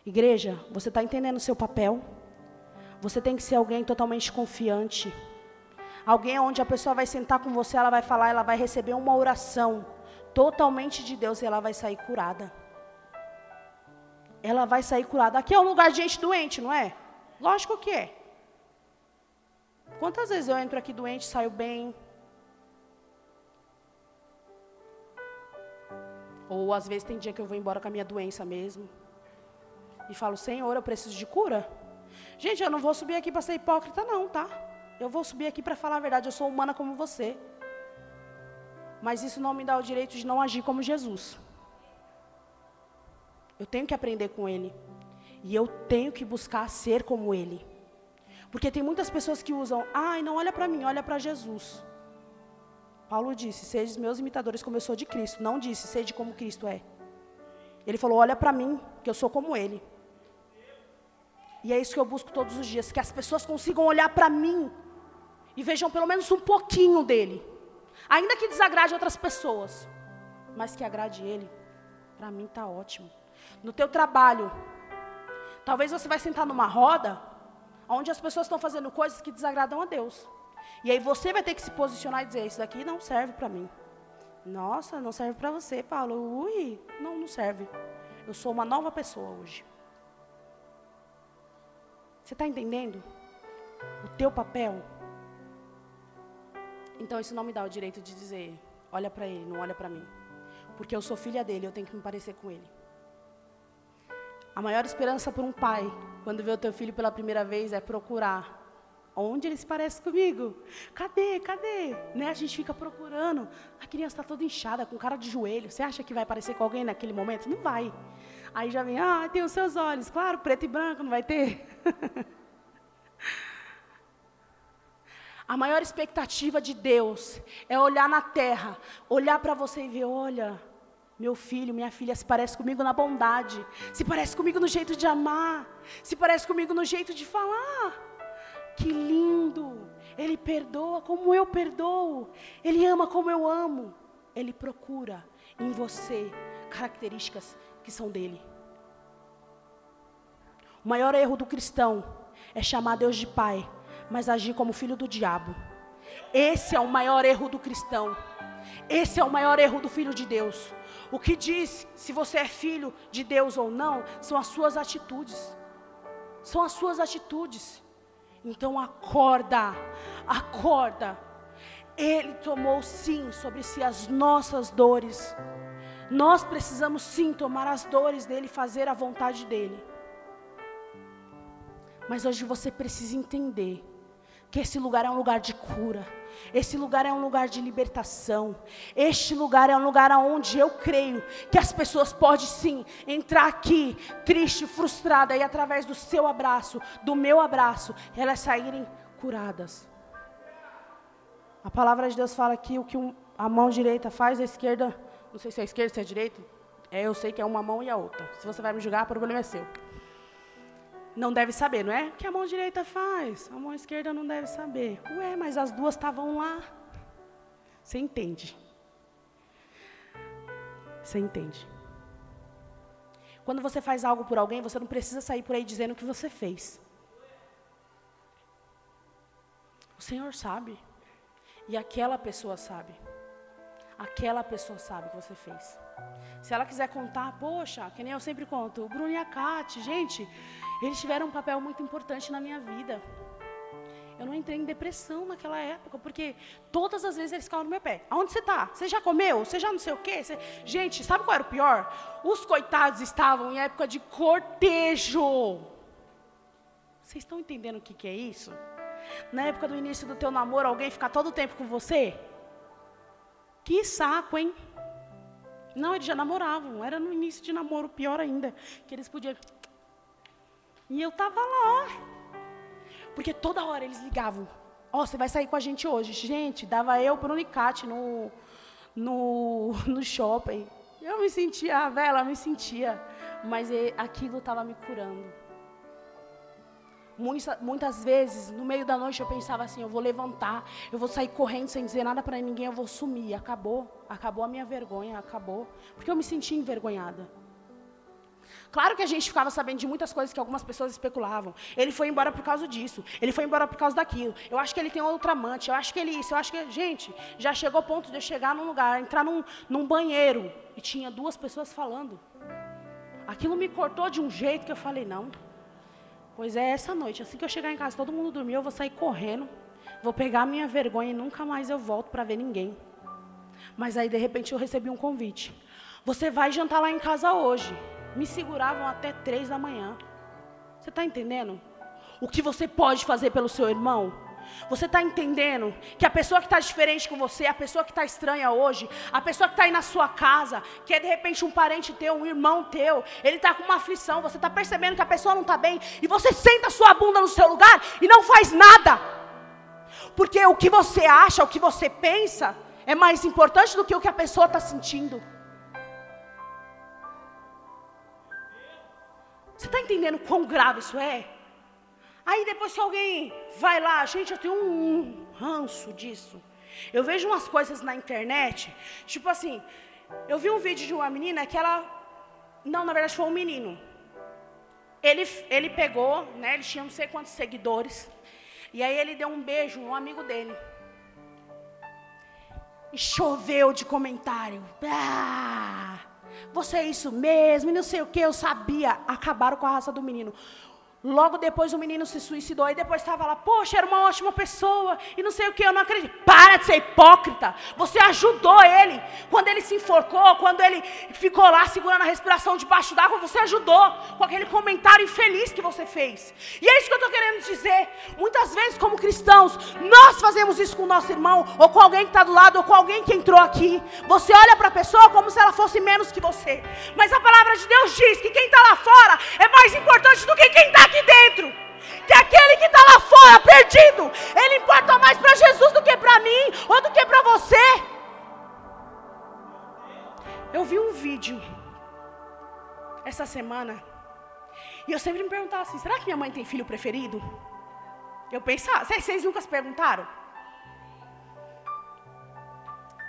[SPEAKER 2] Igreja, você está entendendo o seu papel? Você tem que ser alguém totalmente confiante. Alguém onde a pessoa vai sentar com você, ela vai falar, ela vai receber uma oração totalmente de Deus e ela vai sair curada. Ela vai sair curada. Aqui é um lugar de gente doente, não é? Lógico que é. Quantas vezes eu entro aqui doente, saio bem? Ou às vezes tem dia que eu vou embora com a minha doença mesmo. E falo, Senhor, eu preciso de cura. Gente, eu não vou subir aqui para ser hipócrita, não, tá? Eu vou subir aqui para falar a verdade. Eu sou humana como você. Mas isso não me dá o direito de não agir como Jesus. Eu tenho que aprender com Ele. E eu tenho que buscar ser como Ele. Porque tem muitas pessoas que usam, ai, não olha para mim, olha para Jesus. Paulo disse, sejam meus imitadores sou de Cristo. Não disse, seja como Cristo é. Ele falou, olha para mim, que eu sou como Ele. E é isso que eu busco todos os dias, que as pessoas consigam olhar para mim e vejam pelo menos um pouquinho dele. Ainda que desagrade outras pessoas, mas que agrade ele. Para mim está ótimo. No teu trabalho, talvez você vai sentar numa roda onde as pessoas estão fazendo coisas que desagradam a Deus. E aí você vai ter que se posicionar e dizer: Isso daqui não serve para mim. Nossa, não serve para você, Paulo. Ui, não, não serve. Eu sou uma nova pessoa hoje. Você está entendendo? O teu papel. Então isso não me dá o direito de dizer, olha para ele, não olha para mim. Porque eu sou filha dele, eu tenho que me parecer com ele. A maior esperança para um pai, quando vê o teu filho pela primeira vez, é procurar onde ele se parece comigo. Cadê? Cadê? Né? A gente fica procurando. A criança está toda inchada, com cara de joelho. Você acha que vai parecer com alguém naquele momento? Não vai. Aí já vem, ah, tem os seus olhos. Claro, preto e branco, não vai ter? *laughs* A maior expectativa de Deus é olhar na terra, olhar para você e ver: olha, meu filho, minha filha se parece comigo na bondade, se parece comigo no jeito de amar, se parece comigo no jeito de falar. Que lindo! Ele perdoa como eu perdoo, ele ama como eu amo, ele procura em você características que são dele. O maior erro do cristão é chamar Deus de Pai mas agir como filho do diabo. Esse é o maior erro do cristão. Esse é o maior erro do filho de Deus. O que diz se você é filho de Deus ou não são as suas atitudes. São as suas atitudes. Então acorda, acorda. Ele tomou sim sobre si as nossas dores. Nós precisamos sim tomar as dores dele, fazer a vontade dele. Mas hoje você precisa entender que esse lugar é um lugar de cura. Esse lugar é um lugar de libertação. Este lugar é um lugar onde eu creio que as pessoas podem sim entrar aqui, triste, frustrada, e através do seu abraço, do meu abraço, elas saírem curadas. A palavra de Deus fala que o que a mão direita faz, a esquerda, não sei se é a esquerda ou se é a direita, é, eu sei que é uma mão e a outra. Se você vai me julgar, o problema é seu não deve saber, não é? O que a mão direita faz? A mão esquerda não deve saber. Ué, mas as duas estavam lá. Você entende? Você entende? Quando você faz algo por alguém, você não precisa sair por aí dizendo o que você fez. O Senhor sabe. E aquela pessoa sabe. Aquela pessoa sabe o que você fez. Se ela quiser contar, poxa, que nem eu sempre conto, o Bruno e a Kate, gente, eles tiveram um papel muito importante na minha vida. Eu não entrei em depressão naquela época, porque todas as vezes eles ficavam no meu pé. Aonde você está? Você já comeu? Você já não sei o quê? Você... Gente, sabe qual era o pior? Os coitados estavam em época de cortejo. Vocês estão entendendo o que, que é isso? Na época do início do teu namoro, alguém ficar todo o tempo com você? Que saco, hein? Não, eles já namoravam. Era no início de namoro, pior ainda. Que eles podiam e eu estava lá. Porque toda hora eles ligavam. Ó, oh, você vai sair com a gente hoje. Gente, dava eu para o Unicate no, no, *laughs* no shopping. Eu me sentia, a vela me sentia. Mas aquilo estava me curando. Muitas, muitas vezes, no meio da noite, eu pensava assim: eu vou levantar, eu vou sair correndo sem dizer nada para ninguém, eu vou sumir. Acabou, acabou a minha vergonha, acabou. Porque eu me sentia envergonhada. Claro que a gente ficava sabendo de muitas coisas que algumas pessoas especulavam. Ele foi embora por causa disso. Ele foi embora por causa daquilo. Eu acho que ele tem outra amante. Eu acho que ele isso. Eu acho que. Gente, já chegou ao ponto de eu chegar num lugar, entrar num, num banheiro e tinha duas pessoas falando. Aquilo me cortou de um jeito que eu falei: não. Pois é, essa noite. Assim que eu chegar em casa, todo mundo dormiu, eu vou sair correndo. Vou pegar a minha vergonha e nunca mais eu volto para ver ninguém. Mas aí, de repente, eu recebi um convite. Você vai jantar lá em casa hoje. Me seguravam até três da manhã. Você está entendendo? O que você pode fazer pelo seu irmão? Você está entendendo que a pessoa que está diferente com você, a pessoa que está estranha hoje, a pessoa que está aí na sua casa, que é de repente um parente teu, um irmão teu, ele está com uma aflição, você está percebendo que a pessoa não está bem, e você senta a sua bunda no seu lugar e não faz nada. Porque o que você acha, o que você pensa, é mais importante do que o que a pessoa está sentindo. Você está entendendo quão grave isso é? Aí depois que alguém vai lá, gente, eu tenho um ranço disso. Eu vejo umas coisas na internet, tipo assim, eu vi um vídeo de uma menina que ela, não, na verdade foi um menino. Ele, ele pegou, né, ele tinha não sei quantos seguidores, e aí ele deu um beijo um amigo dele. E choveu de comentário. Ah, você é isso mesmo, e não sei o que, eu sabia. Acabaram com a raça do menino. Logo depois o menino se suicidou e depois estava lá, poxa, era uma ótima pessoa e não sei o que, eu não acredito. Para de ser hipócrita. Você ajudou ele quando ele se enforcou, quando ele ficou lá segurando a respiração debaixo d'água, você ajudou com aquele comentário infeliz que você fez. E é isso que eu estou querendo dizer. Muitas vezes, como cristãos, nós fazemos isso com o nosso irmão, ou com alguém que está do lado, ou com alguém que entrou aqui. Você olha para a pessoa como se ela fosse menos que você. Mas a palavra de Deus diz que quem está lá fora é mais importante do que quem está aqui dentro. Que aquele que está lá fora, perdido, ele importa mais para Jesus do que para mim ou do que para você. Eu vi um vídeo essa semana e eu sempre me perguntava assim: será que minha mãe tem filho preferido? Eu pensava, vocês, nunca se perguntaram?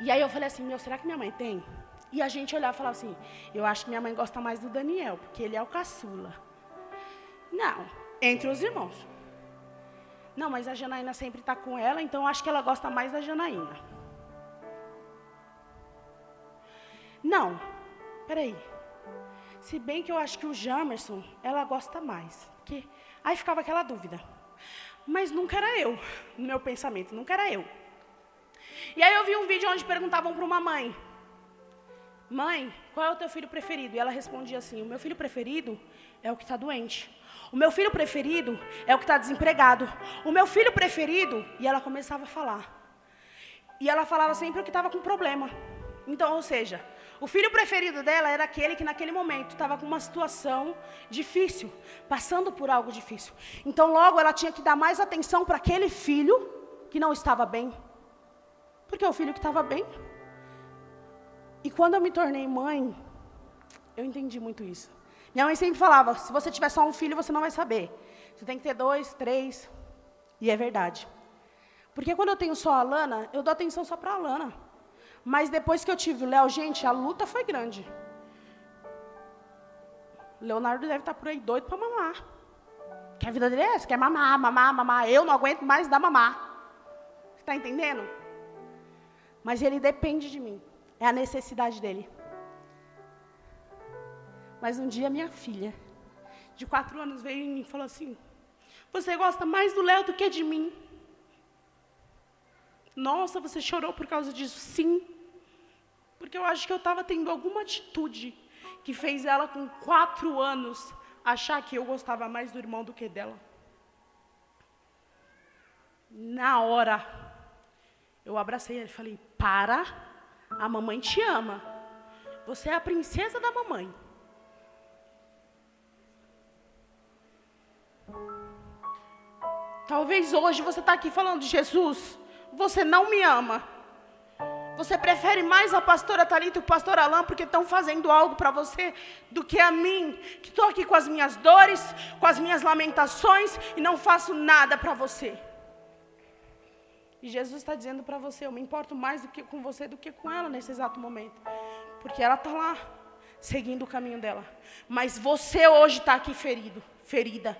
[SPEAKER 2] E aí eu falei assim: meu, será que minha mãe tem? E a gente olhava e falava assim: eu acho que minha mãe gosta mais do Daniel, porque ele é o caçula. Não, entre os irmãos. Não, mas a Janaína sempre está com ela, então acho que ela gosta mais da Janaína. Não, peraí. Se bem que eu acho que o Jamerson, ela gosta mais. Porque aí ficava aquela dúvida. Mas nunca era eu, no meu pensamento, nunca era eu. E aí eu vi um vídeo onde perguntavam para uma mãe: Mãe, qual é o teu filho preferido? E ela respondia assim: O meu filho preferido é o que está doente. O meu filho preferido é o que está desempregado. O meu filho preferido. E ela começava a falar. E ela falava sempre o que estava com problema. Então, ou seja, o filho preferido dela era aquele que naquele momento estava com uma situação difícil, passando por algo difícil. Então, logo ela tinha que dar mais atenção para aquele filho que não estava bem. Porque o filho que estava bem. E quando eu me tornei mãe, eu entendi muito isso. Minha mãe sempre falava: se você tiver só um filho, você não vai saber. Você tem que ter dois, três. E é verdade. Porque quando eu tenho só a Lana, eu dou atenção só para a Lana. Mas depois que eu tive o Léo, gente, a luta foi grande. Leonardo deve estar tá por aí doido para mamar. Que a vida dele é essa, quer mamar, mamar, mamar. Eu não aguento mais dar mamar. Está entendendo? Mas ele depende de mim. É a necessidade dele. Mas um dia minha filha, de quatro anos, veio em mim e falou assim: Você gosta mais do Léo do que de mim? Nossa, você chorou por causa disso? Sim. Porque eu acho que eu estava tendo alguma atitude que fez ela, com quatro anos, achar que eu gostava mais do irmão do que dela. Na hora, eu abracei ele e falei: Para, a mamãe te ama. Você é a princesa da mamãe. Talvez hoje você está aqui falando Jesus, você não me ama. Você prefere mais a pastora Talita e o pastor Alain porque estão fazendo algo para você do que a mim, que estou aqui com as minhas dores, com as minhas lamentações e não faço nada para você. E Jesus está dizendo para você: eu me importo mais do que com você do que com ela nesse exato momento, porque ela está lá seguindo o caminho dela. Mas você hoje está aqui ferido, ferida.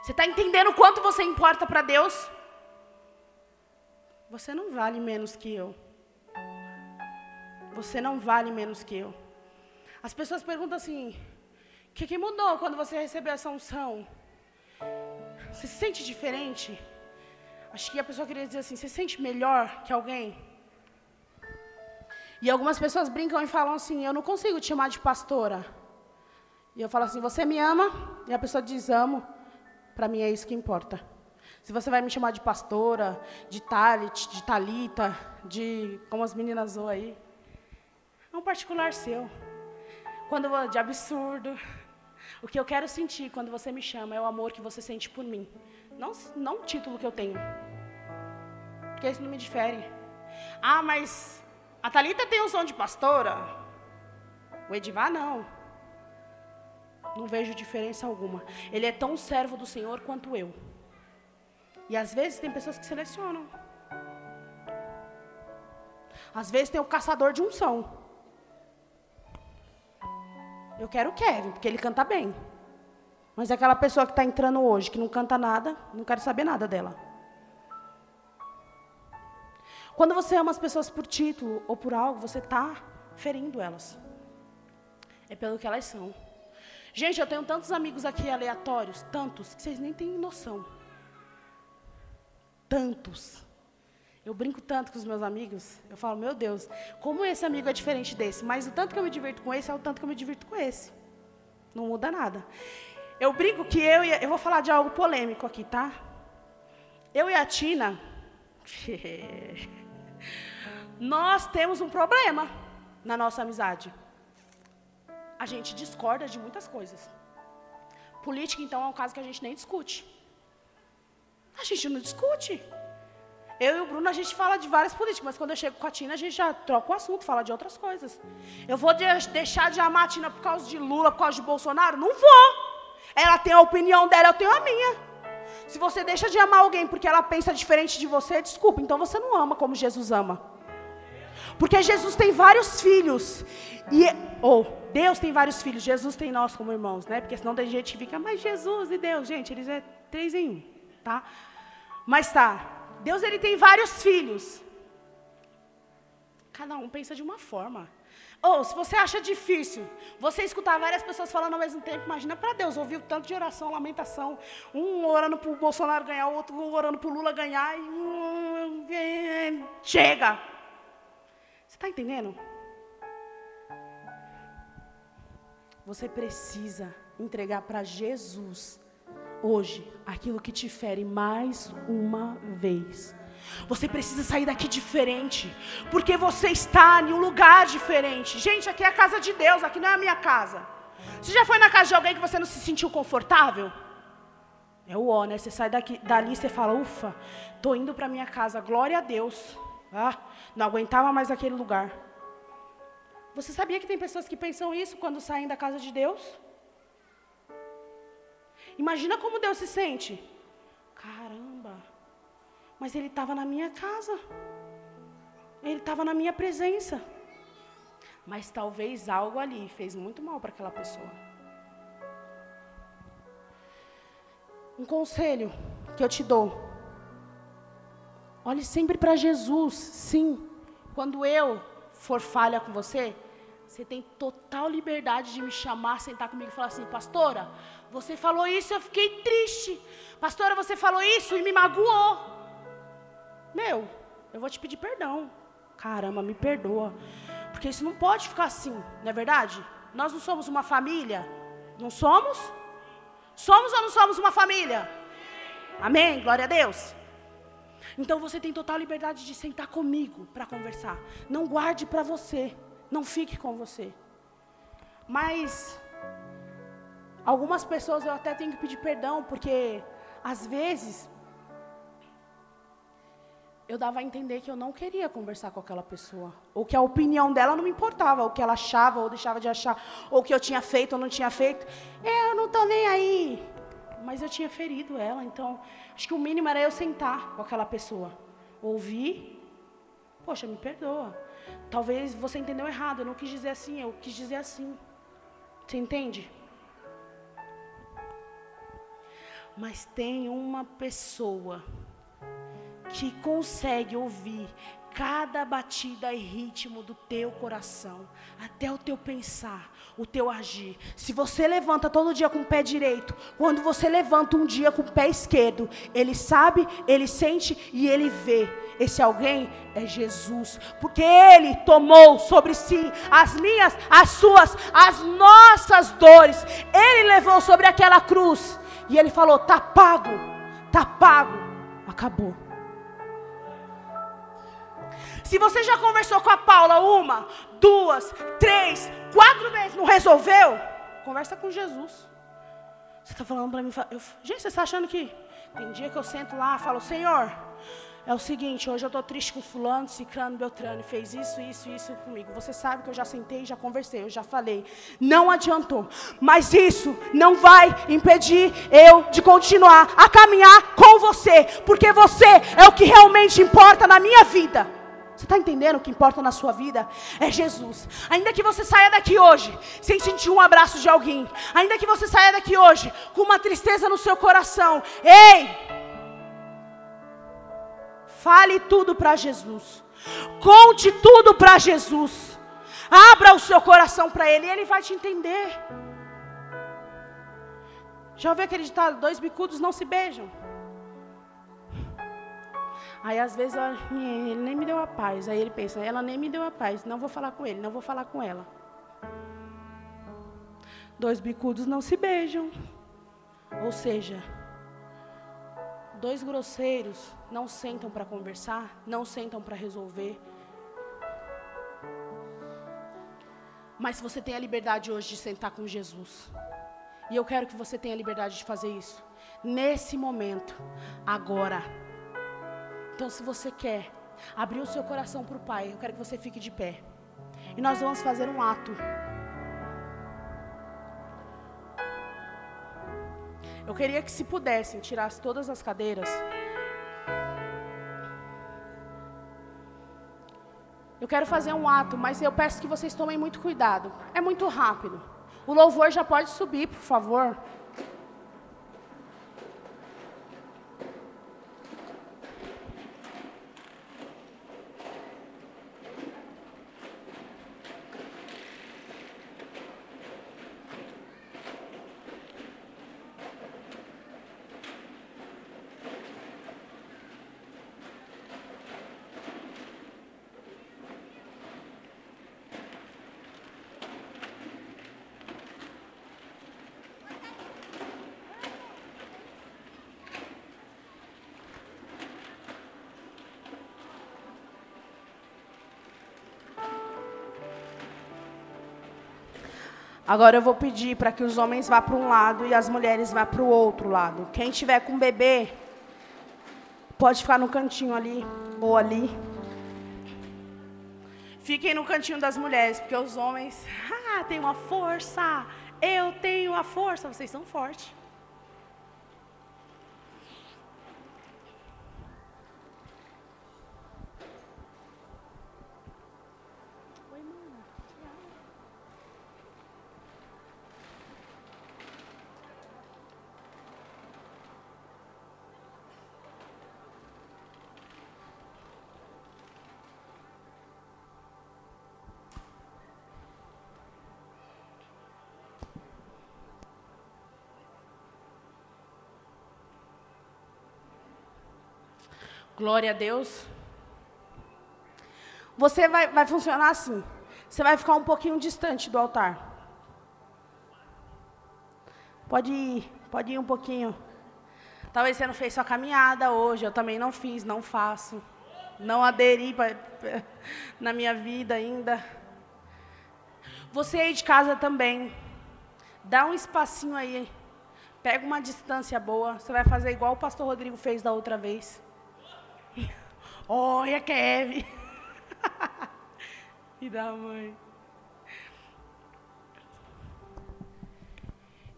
[SPEAKER 2] Você está entendendo o quanto você importa para Deus? Você não vale menos que eu. Você não vale menos que eu. As pessoas perguntam assim: o que, que mudou quando você recebeu essa unção? Você se sente diferente? Acho que a pessoa queria dizer assim: você se sente melhor que alguém? E algumas pessoas brincam e falam assim: eu não consigo te chamar de pastora. E eu falo assim: você me ama? E a pessoa diz: amo. Para mim é isso que importa. Se você vai me chamar de pastora, de talit, de talita, de como as meninas zoam aí, é um particular seu. Quando de absurdo. O que eu quero sentir quando você me chama é o amor que você sente por mim. Não, não o título que eu tenho. Porque isso não me difere. Ah, mas a Talita tem um som de pastora. O Edivar não. Não vejo diferença alguma. Ele é tão servo do Senhor quanto eu. E às vezes tem pessoas que selecionam. Às vezes tem o caçador de unção. Eu quero o Kevin, porque ele canta bem. Mas é aquela pessoa que está entrando hoje, que não canta nada, não quero saber nada dela. Quando você ama as pessoas por título ou por algo, você está ferindo elas. É pelo que elas são. Gente, eu tenho tantos amigos aqui aleatórios, tantos, que vocês nem têm noção. Tantos. Eu brinco tanto com os meus amigos, eu falo, meu Deus, como esse amigo é diferente desse, mas o tanto que eu me divirto com esse é o tanto que eu me divirto com esse. Não muda nada. Eu brinco que eu e eu vou falar de algo polêmico aqui, tá? Eu e a Tina, *laughs* nós temos um problema na nossa amizade a gente discorda de muitas coisas. Política, então, é um caso que a gente nem discute. A gente não discute. Eu e o Bruno, a gente fala de várias políticas, mas quando eu chego com a Tina, a gente já troca o assunto, fala de outras coisas. Eu vou de deixar de amar a Tina por causa de Lula, por causa de Bolsonaro? Não vou. Ela tem a opinião dela, eu tenho a minha. Se você deixa de amar alguém porque ela pensa diferente de você, desculpa, então você não ama como Jesus ama. Porque Jesus tem vários filhos. E, ou, oh, Deus tem vários filhos, Jesus tem nós como irmãos, né? Porque senão tem gente que fica, mas Jesus e Deus, gente, eles é três em um, tá? Mas tá, Deus ele tem vários filhos. Cada um pensa de uma forma. Ou, se você acha difícil você escutar várias pessoas falando ao mesmo tempo, imagina para Deus, ouvir tanto de oração, lamentação. Um orando para o Bolsonaro ganhar, outro orando para o Lula ganhar. E. Chega! Está entendendo? Você precisa entregar para Jesus hoje aquilo que te fere mais uma vez. Você precisa sair daqui diferente, porque você está em um lugar diferente. Gente, aqui é a casa de Deus, aqui não é a minha casa. Você já foi na casa de alguém que você não se sentiu confortável? É o ó, né? Você sai daqui, dali e você fala, ufa, tô indo para minha casa, glória a Deus. Ah, não aguentava mais aquele lugar. Você sabia que tem pessoas que pensam isso quando saem da casa de Deus? Imagina como Deus se sente. Caramba, mas Ele estava na minha casa. Ele estava na minha presença. Mas talvez algo ali fez muito mal para aquela pessoa. Um conselho que eu te dou. Olhe sempre para Jesus, sim. Quando eu for falha com você, você tem total liberdade de me chamar, sentar comigo e falar assim: Pastora, você falou isso, eu fiquei triste. Pastora, você falou isso e me magoou. Meu, eu vou te pedir perdão. Caramba, me perdoa. Porque isso não pode ficar assim, não é verdade? Nós não somos uma família? Não somos? Somos ou não somos uma família? Amém? Glória a Deus. Então você tem total liberdade de sentar comigo para conversar. Não guarde para você. Não fique com você. Mas algumas pessoas eu até tenho que pedir perdão, porque às vezes eu dava a entender que eu não queria conversar com aquela pessoa, ou que a opinião dela não me importava, o que ela achava ou deixava de achar, ou que eu tinha feito ou não tinha feito. Eu não estou nem aí mas eu tinha ferido ela, então acho que o mínimo era eu sentar com aquela pessoa, ouvir Poxa, me perdoa. Talvez você entendeu errado. Eu não quis dizer assim, eu quis dizer assim. Você entende? Mas tem uma pessoa que consegue ouvir cada batida e ritmo do teu coração, até o teu pensar, o teu agir. Se você levanta todo dia com o pé direito, quando você levanta um dia com o pé esquerdo, ele sabe, ele sente e ele vê. Esse alguém é Jesus, porque ele tomou sobre si as minhas, as suas, as nossas dores. Ele levou sobre aquela cruz e ele falou: "Tá pago. Tá pago. Acabou." Se você já conversou com a Paula uma, duas, três, quatro vezes, não resolveu? Conversa com Jesus. Você está falando para mim, eu, gente, você está achando que tem dia que eu sento lá falo, Senhor, é o seguinte, hoje eu estou triste com fulano, ciclano, beltrano, fez isso, isso, isso comigo. Você sabe que eu já sentei, já conversei, eu já falei. Não adiantou. Mas isso não vai impedir eu de continuar a caminhar com você, porque você é o que realmente importa na minha vida. Você está entendendo o que importa na sua vida? É Jesus. Ainda que você saia daqui hoje sem sentir um abraço de alguém, ainda que você saia daqui hoje com uma tristeza no seu coração, ei! Fale tudo para Jesus. Conte tudo para Jesus. Abra o seu coração para Ele e Ele vai te entender. Já ouviu aquele ditado? Dois bicudos não se beijam. Aí às vezes ele nem me deu a paz. Aí ele pensa, ela nem me deu a paz. Não vou falar com ele, não vou falar com ela. Dois bicudos não se beijam. Ou seja, dois grosseiros não sentam para conversar, não sentam para resolver. Mas você tem a liberdade hoje de sentar com Jesus. E eu quero que você tenha a liberdade de fazer isso. Nesse momento, agora. Então, se você quer abrir o seu coração para o Pai, eu quero que você fique de pé. E nós vamos fazer um ato. Eu queria que, se pudessem, tirasse todas as cadeiras. Eu quero fazer um ato, mas eu peço que vocês tomem muito cuidado. É muito rápido. O louvor já pode subir, por favor. Agora eu vou pedir para que os homens vá para um lado e as mulheres vá para o outro lado. Quem tiver com bebê, pode ficar no cantinho ali ou ali. Fiquem no cantinho das mulheres, porque os homens, *laughs* ah, tem uma força. Eu tenho a força. Vocês são fortes. Glória a Deus. Você vai, vai funcionar assim. Você vai ficar um pouquinho distante do altar. Pode ir, pode ir um pouquinho. Talvez você não fez sua caminhada hoje, eu também não fiz, não faço. Não aderi pra, *laughs* na minha vida ainda. Você aí de casa também. Dá um espacinho aí. Pega uma distância boa. Você vai fazer igual o pastor Rodrigo fez da outra vez. Olha, Kevin. *laughs* e da mãe.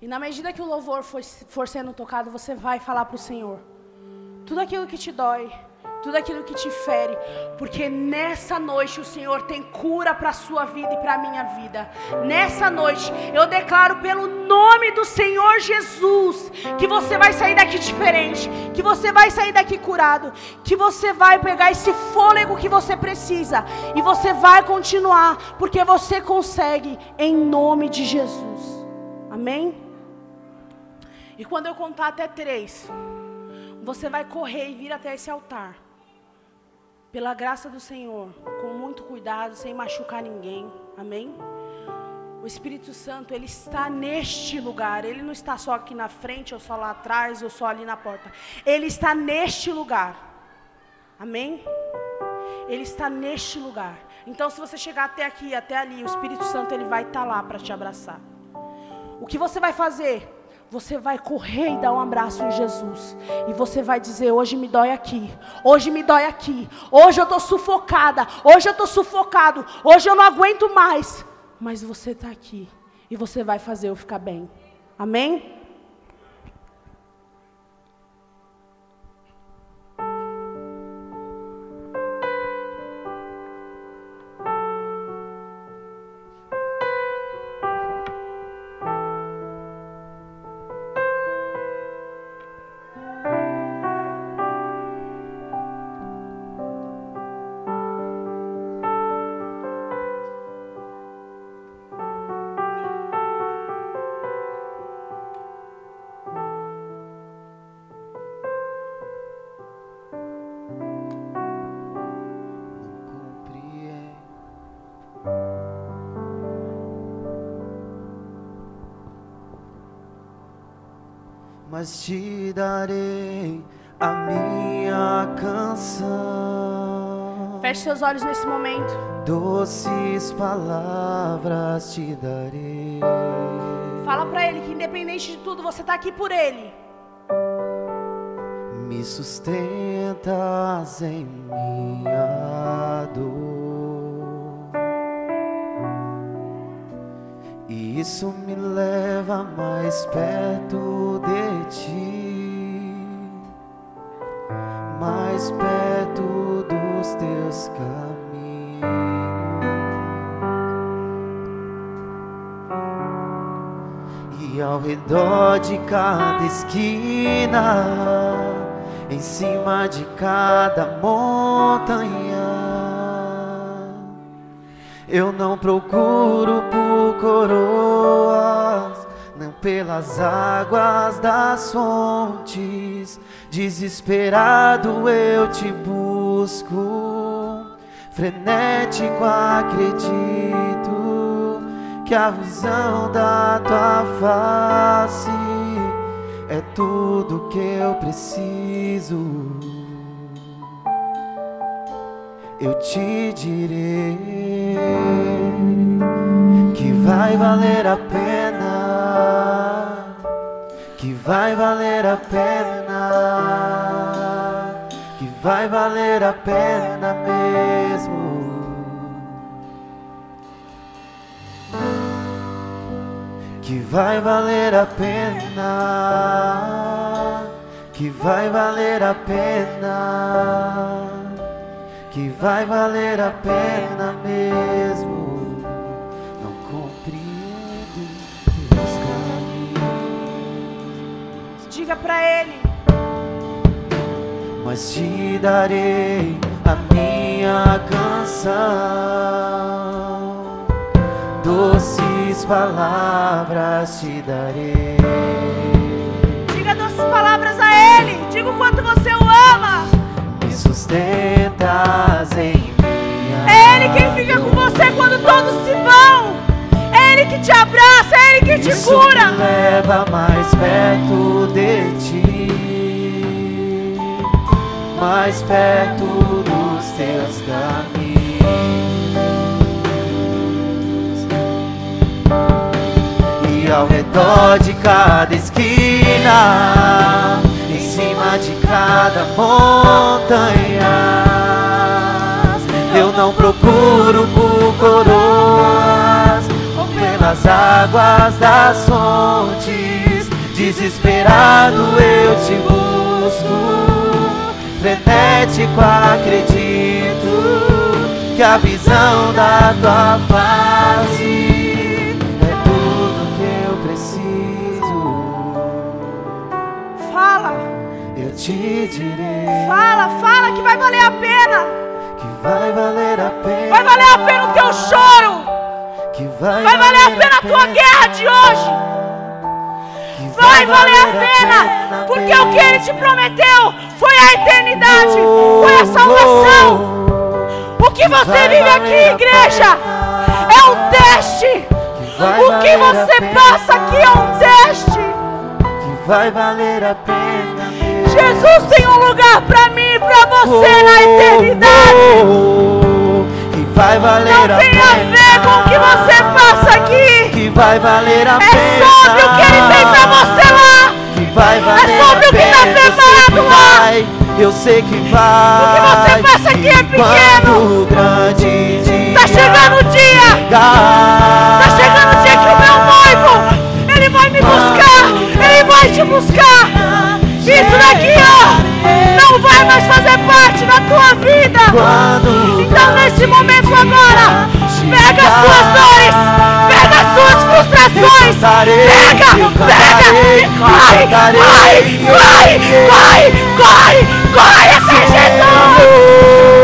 [SPEAKER 2] E na medida que o louvor for, for sendo tocado, você vai falar para o Senhor. Tudo aquilo que te dói, tudo aquilo que te fere, porque nessa noite o Senhor tem cura para a sua vida e para a minha vida. Nessa noite eu declaro pelo nome do Senhor Jesus que você vai sair daqui diferente, que você vai sair daqui curado, que você vai pegar esse fôlego que você precisa e você vai continuar, porque você consegue em nome de Jesus. Amém? E quando eu contar até três, você vai correr e vir até esse altar pela graça do Senhor, com muito cuidado, sem machucar ninguém. Amém? O Espírito Santo, ele está neste lugar. Ele não está só aqui na frente, ou só lá atrás, ou só ali na porta. Ele está neste lugar. Amém? Ele está neste lugar. Então, se você chegar até aqui, até ali, o Espírito Santo ele vai estar lá para te abraçar. O que você vai fazer? Você vai correr e dar um abraço em Jesus. E você vai dizer: Hoje me dói aqui, hoje me dói aqui, hoje eu estou sufocada, hoje eu estou sufocado, hoje eu não aguento mais. Mas você está aqui e você vai fazer eu ficar bem. Amém?
[SPEAKER 4] Mas te darei a minha canção.
[SPEAKER 2] Feche seus olhos nesse momento.
[SPEAKER 4] Doces palavras te darei.
[SPEAKER 2] Fala para ele que independente de tudo, você está aqui por ele.
[SPEAKER 4] Me sustentas em minha dor. E isso me leva mais perto de perto dos teus caminhos. E ao redor de cada esquina, em cima de cada montanha, eu não procuro por coroas pelas águas das fontes, desesperado eu te busco, frenético acredito que a visão da tua face é tudo que eu preciso. Eu te direi que vai valer a pena que vai valer a pena, que vai valer a pena mesmo. Que vai valer a pena, que vai valer a pena, que vai valer a pena mesmo.
[SPEAKER 2] diga para Ele.
[SPEAKER 4] Mas te darei a minha canção, doces palavras te darei.
[SPEAKER 2] Diga doces palavras a Ele, diga o quanto você o ama.
[SPEAKER 4] Me sustentas em minha.
[SPEAKER 2] É Ele quem fica com você quando todos se vão. É Ele que te abraça, é Ele que te
[SPEAKER 4] Isso
[SPEAKER 2] cura.
[SPEAKER 4] Me leva mais perto de ti, mais perto dos teus caminhos. E ao redor de cada esquina, em cima de cada montanha, eu não procuro por coroas ou pelas águas das fontes. Desesperado eu te busco, frenético acredito que a visão da tua face é tudo que eu preciso.
[SPEAKER 2] Fala,
[SPEAKER 4] Eu te direi
[SPEAKER 2] fala, fala que vai valer a pena.
[SPEAKER 4] que vai valer a pena.
[SPEAKER 2] Vai valer a pena o teu choro.
[SPEAKER 4] Que vai,
[SPEAKER 2] Vai valer a pena a tua guerra de hoje. Vai valer a pena, porque o que Ele te prometeu foi a eternidade, foi a salvação. O que você vive aqui, igreja, é um teste. O que você passa aqui é um teste.
[SPEAKER 4] Que vai valer a pena.
[SPEAKER 2] Jesus tem um lugar para mim e para você na eternidade.
[SPEAKER 4] Oh, vai valer
[SPEAKER 2] Não
[SPEAKER 4] a
[SPEAKER 2] tem
[SPEAKER 4] pena.
[SPEAKER 2] a ver com o que você passa aqui.
[SPEAKER 4] Que vai valer a
[SPEAKER 2] É
[SPEAKER 4] pena.
[SPEAKER 2] sobre o
[SPEAKER 4] Eu sei que vai.
[SPEAKER 2] O que você passa aqui é pequeno.
[SPEAKER 4] grande dia
[SPEAKER 2] Tá chegando o dia.
[SPEAKER 4] chegar,
[SPEAKER 2] Tá chegando o dia que o meu noivo, ele vai me buscar, ele vai te buscar. Isso daqui, ó, não vai mais fazer parte da tua vida. Então, nesse momento agora, pega as suas dores, frustrações, pega, pega, corre, corre, corre, corre, corre, corre até Jesus.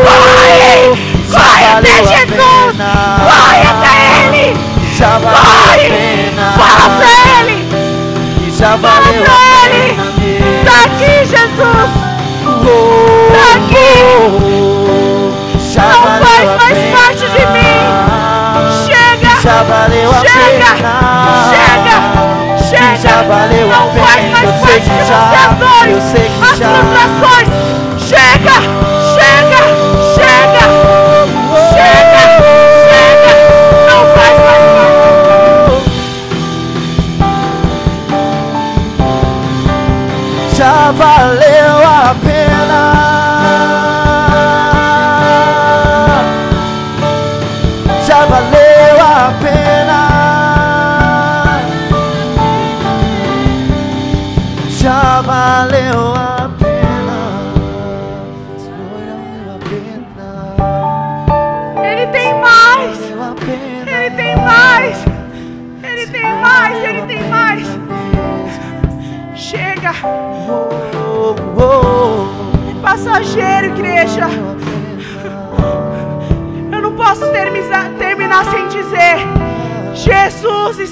[SPEAKER 2] Corre, corre até Jesus, corre até Ele. Corre! Fala pra ele! Fala pra ele! Tá aqui, Jesus! Tá aqui!
[SPEAKER 4] Já valeu a
[SPEAKER 2] Chega!
[SPEAKER 4] pena.
[SPEAKER 2] Chega! Chega!
[SPEAKER 4] Já valeu
[SPEAKER 2] Não
[SPEAKER 4] a pena.
[SPEAKER 2] faz mais
[SPEAKER 4] eu
[SPEAKER 2] parte de
[SPEAKER 4] que já.
[SPEAKER 2] as dores!
[SPEAKER 4] Eu sei que
[SPEAKER 2] as
[SPEAKER 4] já.
[SPEAKER 2] frustrações! Chega! Chega! Chega! Chega! Chega! Não faz mais parte!
[SPEAKER 4] já valeu a pena.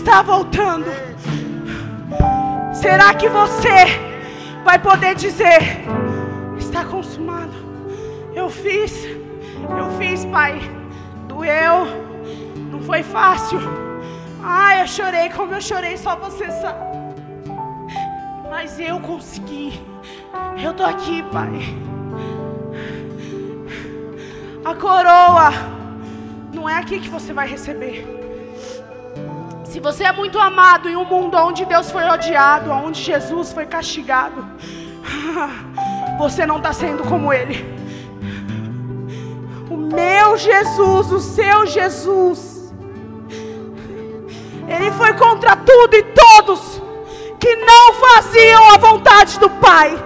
[SPEAKER 2] Está voltando. Será que você vai poder dizer: Está consumado? Eu fiz, eu fiz, Pai. Doeu, não foi fácil. Ai, eu chorei como eu chorei, só você sabe. Mas eu consegui. Eu tô aqui, Pai. A coroa não é aqui que você vai receber. Se você é muito amado em um mundo onde Deus foi odiado, onde Jesus foi castigado, *laughs* você não está sendo como Ele. O meu Jesus, o seu Jesus, Ele foi contra tudo e todos que não faziam a vontade do Pai.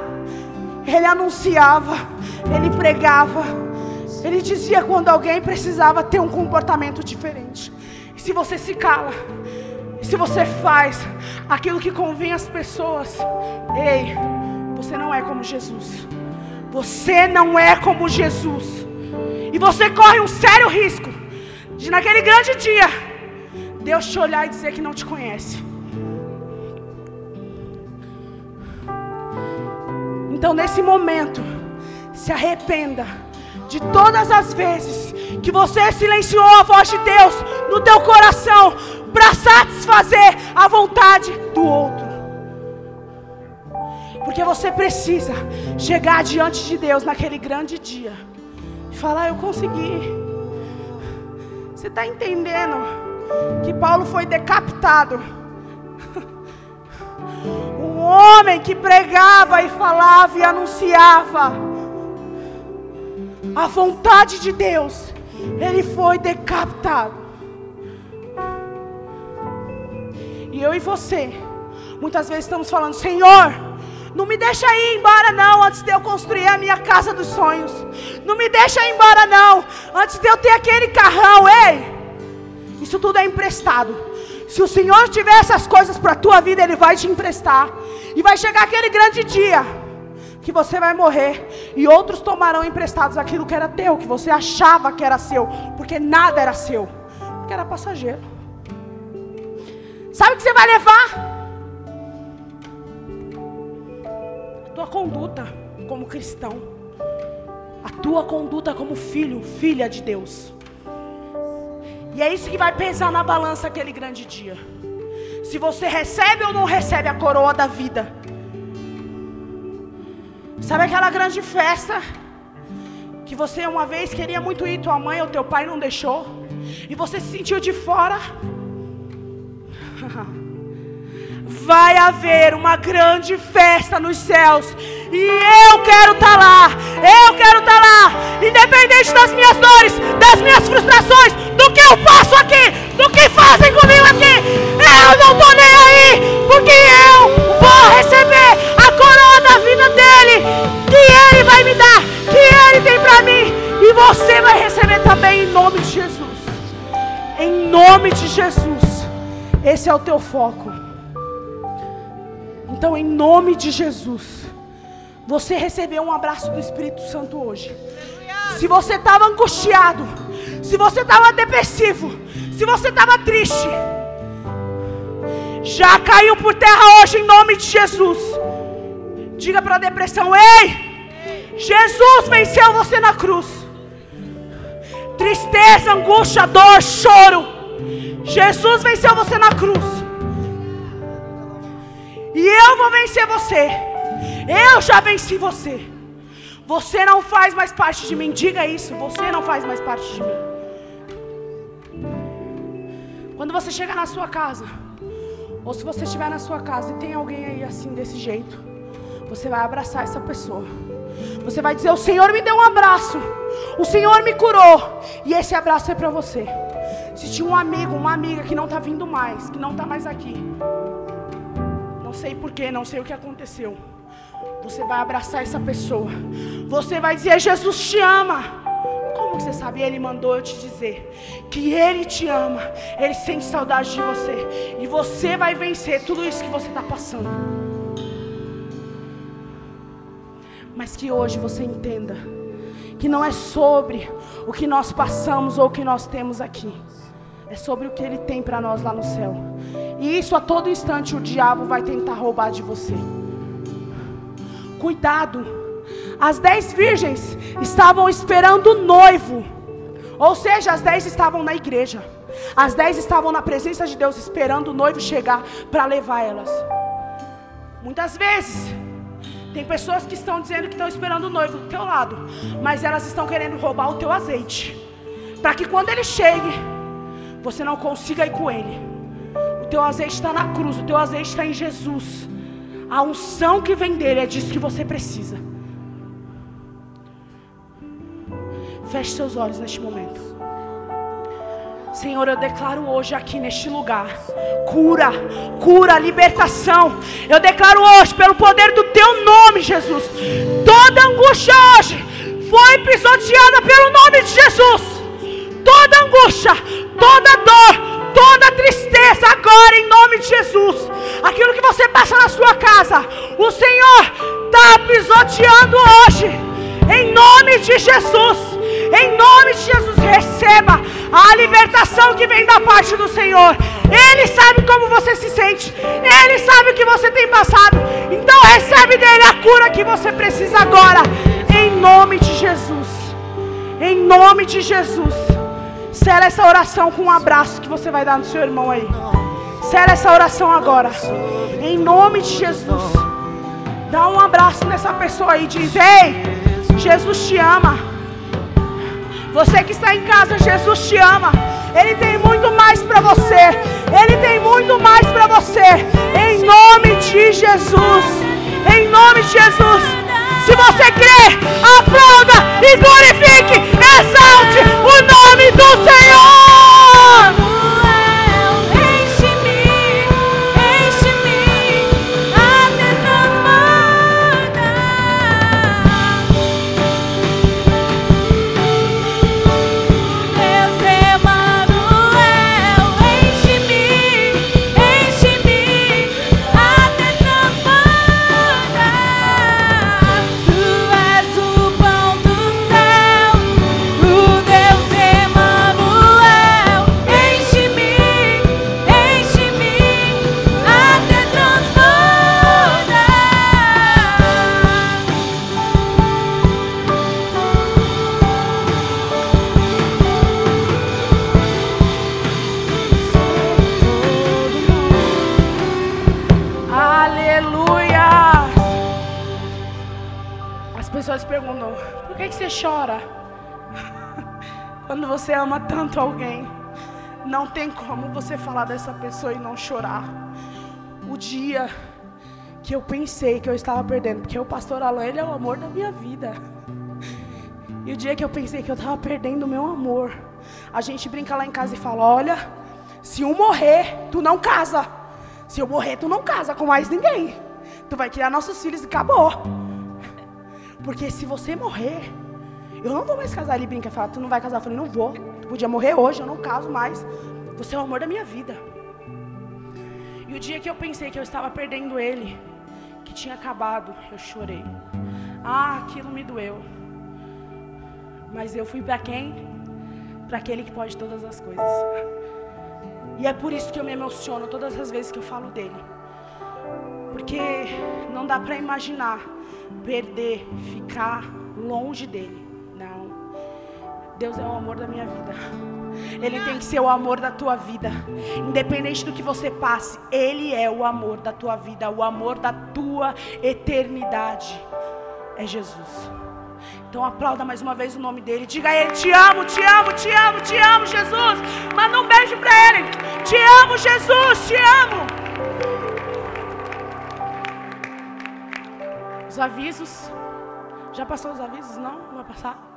[SPEAKER 2] Ele anunciava, ele pregava, ele dizia quando alguém precisava ter um comportamento diferente. E se você se cala, se você faz aquilo que convém às pessoas, ei, você não é como Jesus. Você não é como Jesus. E você corre um sério risco de naquele grande dia Deus te olhar e dizer que não te conhece. Então, nesse momento, se arrependa de todas as vezes que você silenciou a voz de Deus no teu coração para satisfazer a vontade do outro. Porque você precisa chegar diante de Deus naquele grande dia e falar: Eu consegui. Você está entendendo que Paulo foi decapitado? *laughs* Um homem que pregava e falava e anunciava a vontade de Deus, ele foi decapitado. E eu e você, muitas vezes estamos falando: Senhor, Não me deixa ir embora, não, antes de eu construir a minha casa dos sonhos. Não me deixa ir embora, não, antes de eu ter aquele carrão, ei. Isso tudo é emprestado. Se o Senhor tiver essas coisas para a tua vida, Ele vai te emprestar. E vai chegar aquele grande dia que você vai morrer e outros tomarão emprestados aquilo que era teu, que você achava que era seu, porque nada era seu, porque era passageiro. Sabe o que você vai levar? tua conduta como cristão, a tua conduta como filho, filha de Deus. E é isso que vai pesar na balança aquele grande dia. Se você recebe ou não recebe a coroa da vida. Sabe aquela grande festa que você uma vez queria muito ir, tua mãe ou teu pai não deixou, e você se sentiu de fora? *laughs* vai haver uma grande festa nos céus. E eu quero estar tá lá. Eu quero estar tá lá. Independente das minhas dores, das minhas frustrações, do que eu faço aqui, do que fazem comigo aqui. Eu não estou nem aí. Porque eu vou receber a coroa da vida dele. Que ele vai me dar. Que ele tem para mim. E você vai receber também em nome de Jesus. Em nome de Jesus. Esse é o teu foco. Então, em nome de Jesus, você recebeu um abraço do Espírito Santo hoje. Se você estava angustiado, se você estava depressivo, se você estava triste, já caiu por terra hoje em nome de Jesus. Diga para a depressão: Ei, Jesus venceu você na cruz. Tristeza, angústia, dor, choro. Jesus venceu você na cruz. E eu vou vencer você. Eu já venci você. Você não faz mais parte de mim. Diga isso. Você não faz mais parte de mim. Quando você chegar na sua casa, ou se você estiver na sua casa e tem alguém aí assim desse jeito, você vai abraçar essa pessoa. Você vai dizer: O Senhor me deu um abraço. O Senhor me curou. E esse abraço é para você. Se tinha um amigo, uma amiga que não está vindo mais, que não está mais aqui, não sei porquê, não sei o que aconteceu. Você vai abraçar essa pessoa. Você vai dizer: Jesus te ama. Como você sabe? Ele mandou eu te dizer que Ele te ama. Ele sente saudade de você. E você vai vencer tudo isso que você está passando. Mas que hoje você entenda que não é sobre o que nós passamos ou o que nós temos aqui. É sobre o que Ele tem para nós lá no céu. E isso a todo instante o diabo vai tentar roubar de você. Cuidado. As dez virgens estavam esperando o noivo. Ou seja, as dez estavam na igreja. As dez estavam na presença de Deus, esperando o noivo chegar para levar elas. Muitas vezes, tem pessoas que estão dizendo que estão esperando o noivo do teu lado, mas elas estão querendo roubar o teu azeite, para que quando ele chegue, você não consiga ir com ele teu azeite está na cruz, o teu azeite está em Jesus. A unção que vem dele é disso que você precisa. Feche seus olhos neste momento. Senhor, eu declaro hoje aqui neste lugar cura, cura, libertação. Eu declaro hoje, pelo poder do teu nome, Jesus, toda angústia hoje foi pisoteada pelo nome de Jesus. Toda angústia, toda dor, toda tristeza agora em nome de Jesus. Aquilo que você passa na sua casa, o Senhor está pisoteando hoje. Em nome de Jesus. Em nome de Jesus, receba a libertação que vem da parte do Senhor. Ele sabe como você se sente. Ele sabe o que você tem passado. Então recebe dele a cura que você precisa agora. Em nome de Jesus. Em nome de Jesus. Sela essa oração com um abraço que você vai dar no seu irmão aí. Sela essa oração agora. Em nome de Jesus. Dá um abraço nessa pessoa aí. Diz: Ei, Jesus te ama. Você que está em casa, Jesus te ama. Ele tem muito mais para você. Ele tem muito mais para você. Em nome de Jesus. Em nome de Jesus. Se você crê, aplauda e glorifique, exalte o nome do Senhor. Ama tanto alguém, não tem como você falar dessa pessoa e não chorar. O dia que eu pensei que eu estava perdendo, porque o pastor Alain, ele é o amor da minha vida. E o dia que eu pensei que eu estava perdendo o meu amor, a gente brinca lá em casa e fala: Olha, se um morrer, tu não casa. Se eu morrer, tu não casa com mais ninguém. Tu vai criar nossos filhos e acabou. Porque se você morrer, eu não vou mais casar. Ele brinca e fala: Tu não vai casar? Eu falei: Não vou. Tu podia morrer hoje, eu não caso mais. Você é o amor da minha vida. E o dia que eu pensei que eu estava perdendo ele, que tinha acabado, eu chorei. Ah, aquilo me doeu. Mas eu fui para quem? Para aquele que pode todas as coisas. E é por isso que eu me emociono todas as vezes que eu falo dele. Porque não dá para imaginar perder, ficar longe dele. Deus é o amor da minha vida. Ele tem que ser o amor da tua vida. Independente do que você passe, Ele é o amor da tua vida, o amor da tua eternidade. É Jesus. Então aplauda mais uma vez o nome dele. Diga a ele: Te amo, te amo, te amo, te amo, Jesus. Manda um beijo para ele. Te amo, Jesus, te amo. Os avisos. Já passou os avisos? Não? Não vai passar?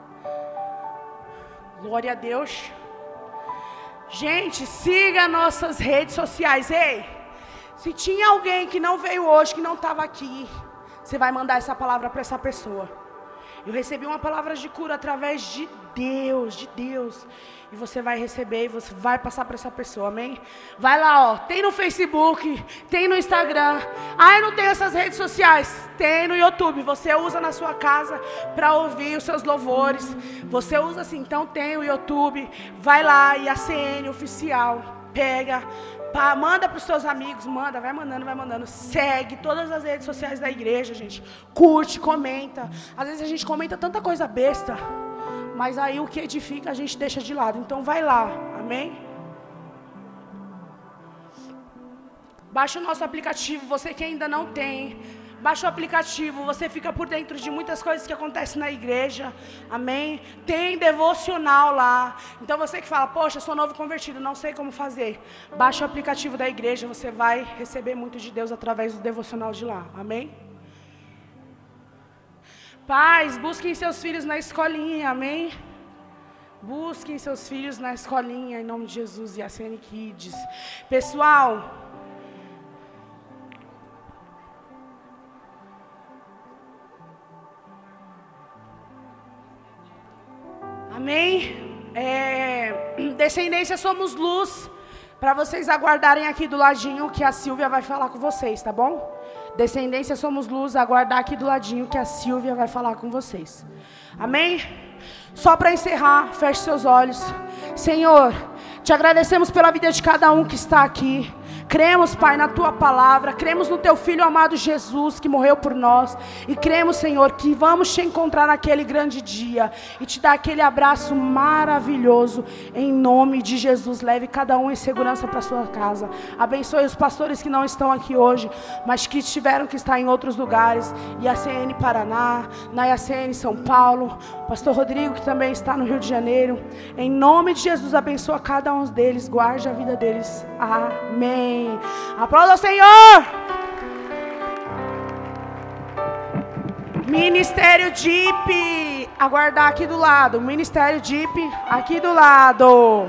[SPEAKER 2] Glória a Deus. Gente, siga nossas redes sociais. Ei, se tinha alguém que não veio hoje, que não estava aqui, você vai mandar essa palavra para essa pessoa. Eu recebi uma palavra de cura através de Deus, de Deus. E você vai receber e você vai passar para essa pessoa, amém? Vai lá, ó. Tem no Facebook, tem no Instagram. Ah, eu não tenho essas redes sociais. Tem no YouTube. Você usa na sua casa para ouvir os seus louvores. Você usa assim, então tem o YouTube. Vai lá e a CN oficial. Pega, manda para os seus amigos, manda, vai mandando, vai mandando. Segue todas as redes sociais da igreja, gente. Curte, comenta. Às vezes a gente comenta tanta coisa besta, mas aí o que edifica a gente deixa de lado. Então vai lá, amém? Baixa o nosso aplicativo, você que ainda não tem. Baixa o aplicativo, você fica por dentro de muitas coisas que acontecem na igreja. Amém? Tem devocional lá. Então você que fala, poxa, sou novo convertido, não sei como fazer. Baixa o aplicativo da igreja, você vai receber muito de Deus através do devocional de lá. Amém? Pais, busquem seus filhos na escolinha, amém? Busquem seus filhos na escolinha, em nome de Jesus e a CN Kids. Pessoal, Amém? É, *clears throat* descendência somos luz. Para vocês aguardarem aqui do ladinho que a Silvia vai falar com vocês, tá bom? Descendência somos luz, aguardar aqui do ladinho que a Silvia vai falar com vocês. Amém? Só para encerrar, feche seus olhos. Senhor, te agradecemos pela vida de cada um que está aqui. Cremos, Pai, na tua palavra, cremos no teu filho amado Jesus que morreu por nós, e cremos, Senhor, que vamos te encontrar naquele grande dia e te dar aquele abraço maravilhoso em nome de Jesus. Leve cada um em segurança para sua casa. Abençoe os pastores que não estão aqui hoje, mas que tiveram que estar em outros lugares, IACN Paraná, na IACN São Paulo, pastor Rodrigo que também está no Rio de Janeiro. Em nome de Jesus, abençoa cada um deles, guarde a vida deles. Amém. Amém. Aplauda o Senhor. Ministério DIP. Aguardar aqui do lado. Ministério DIP aqui do lado.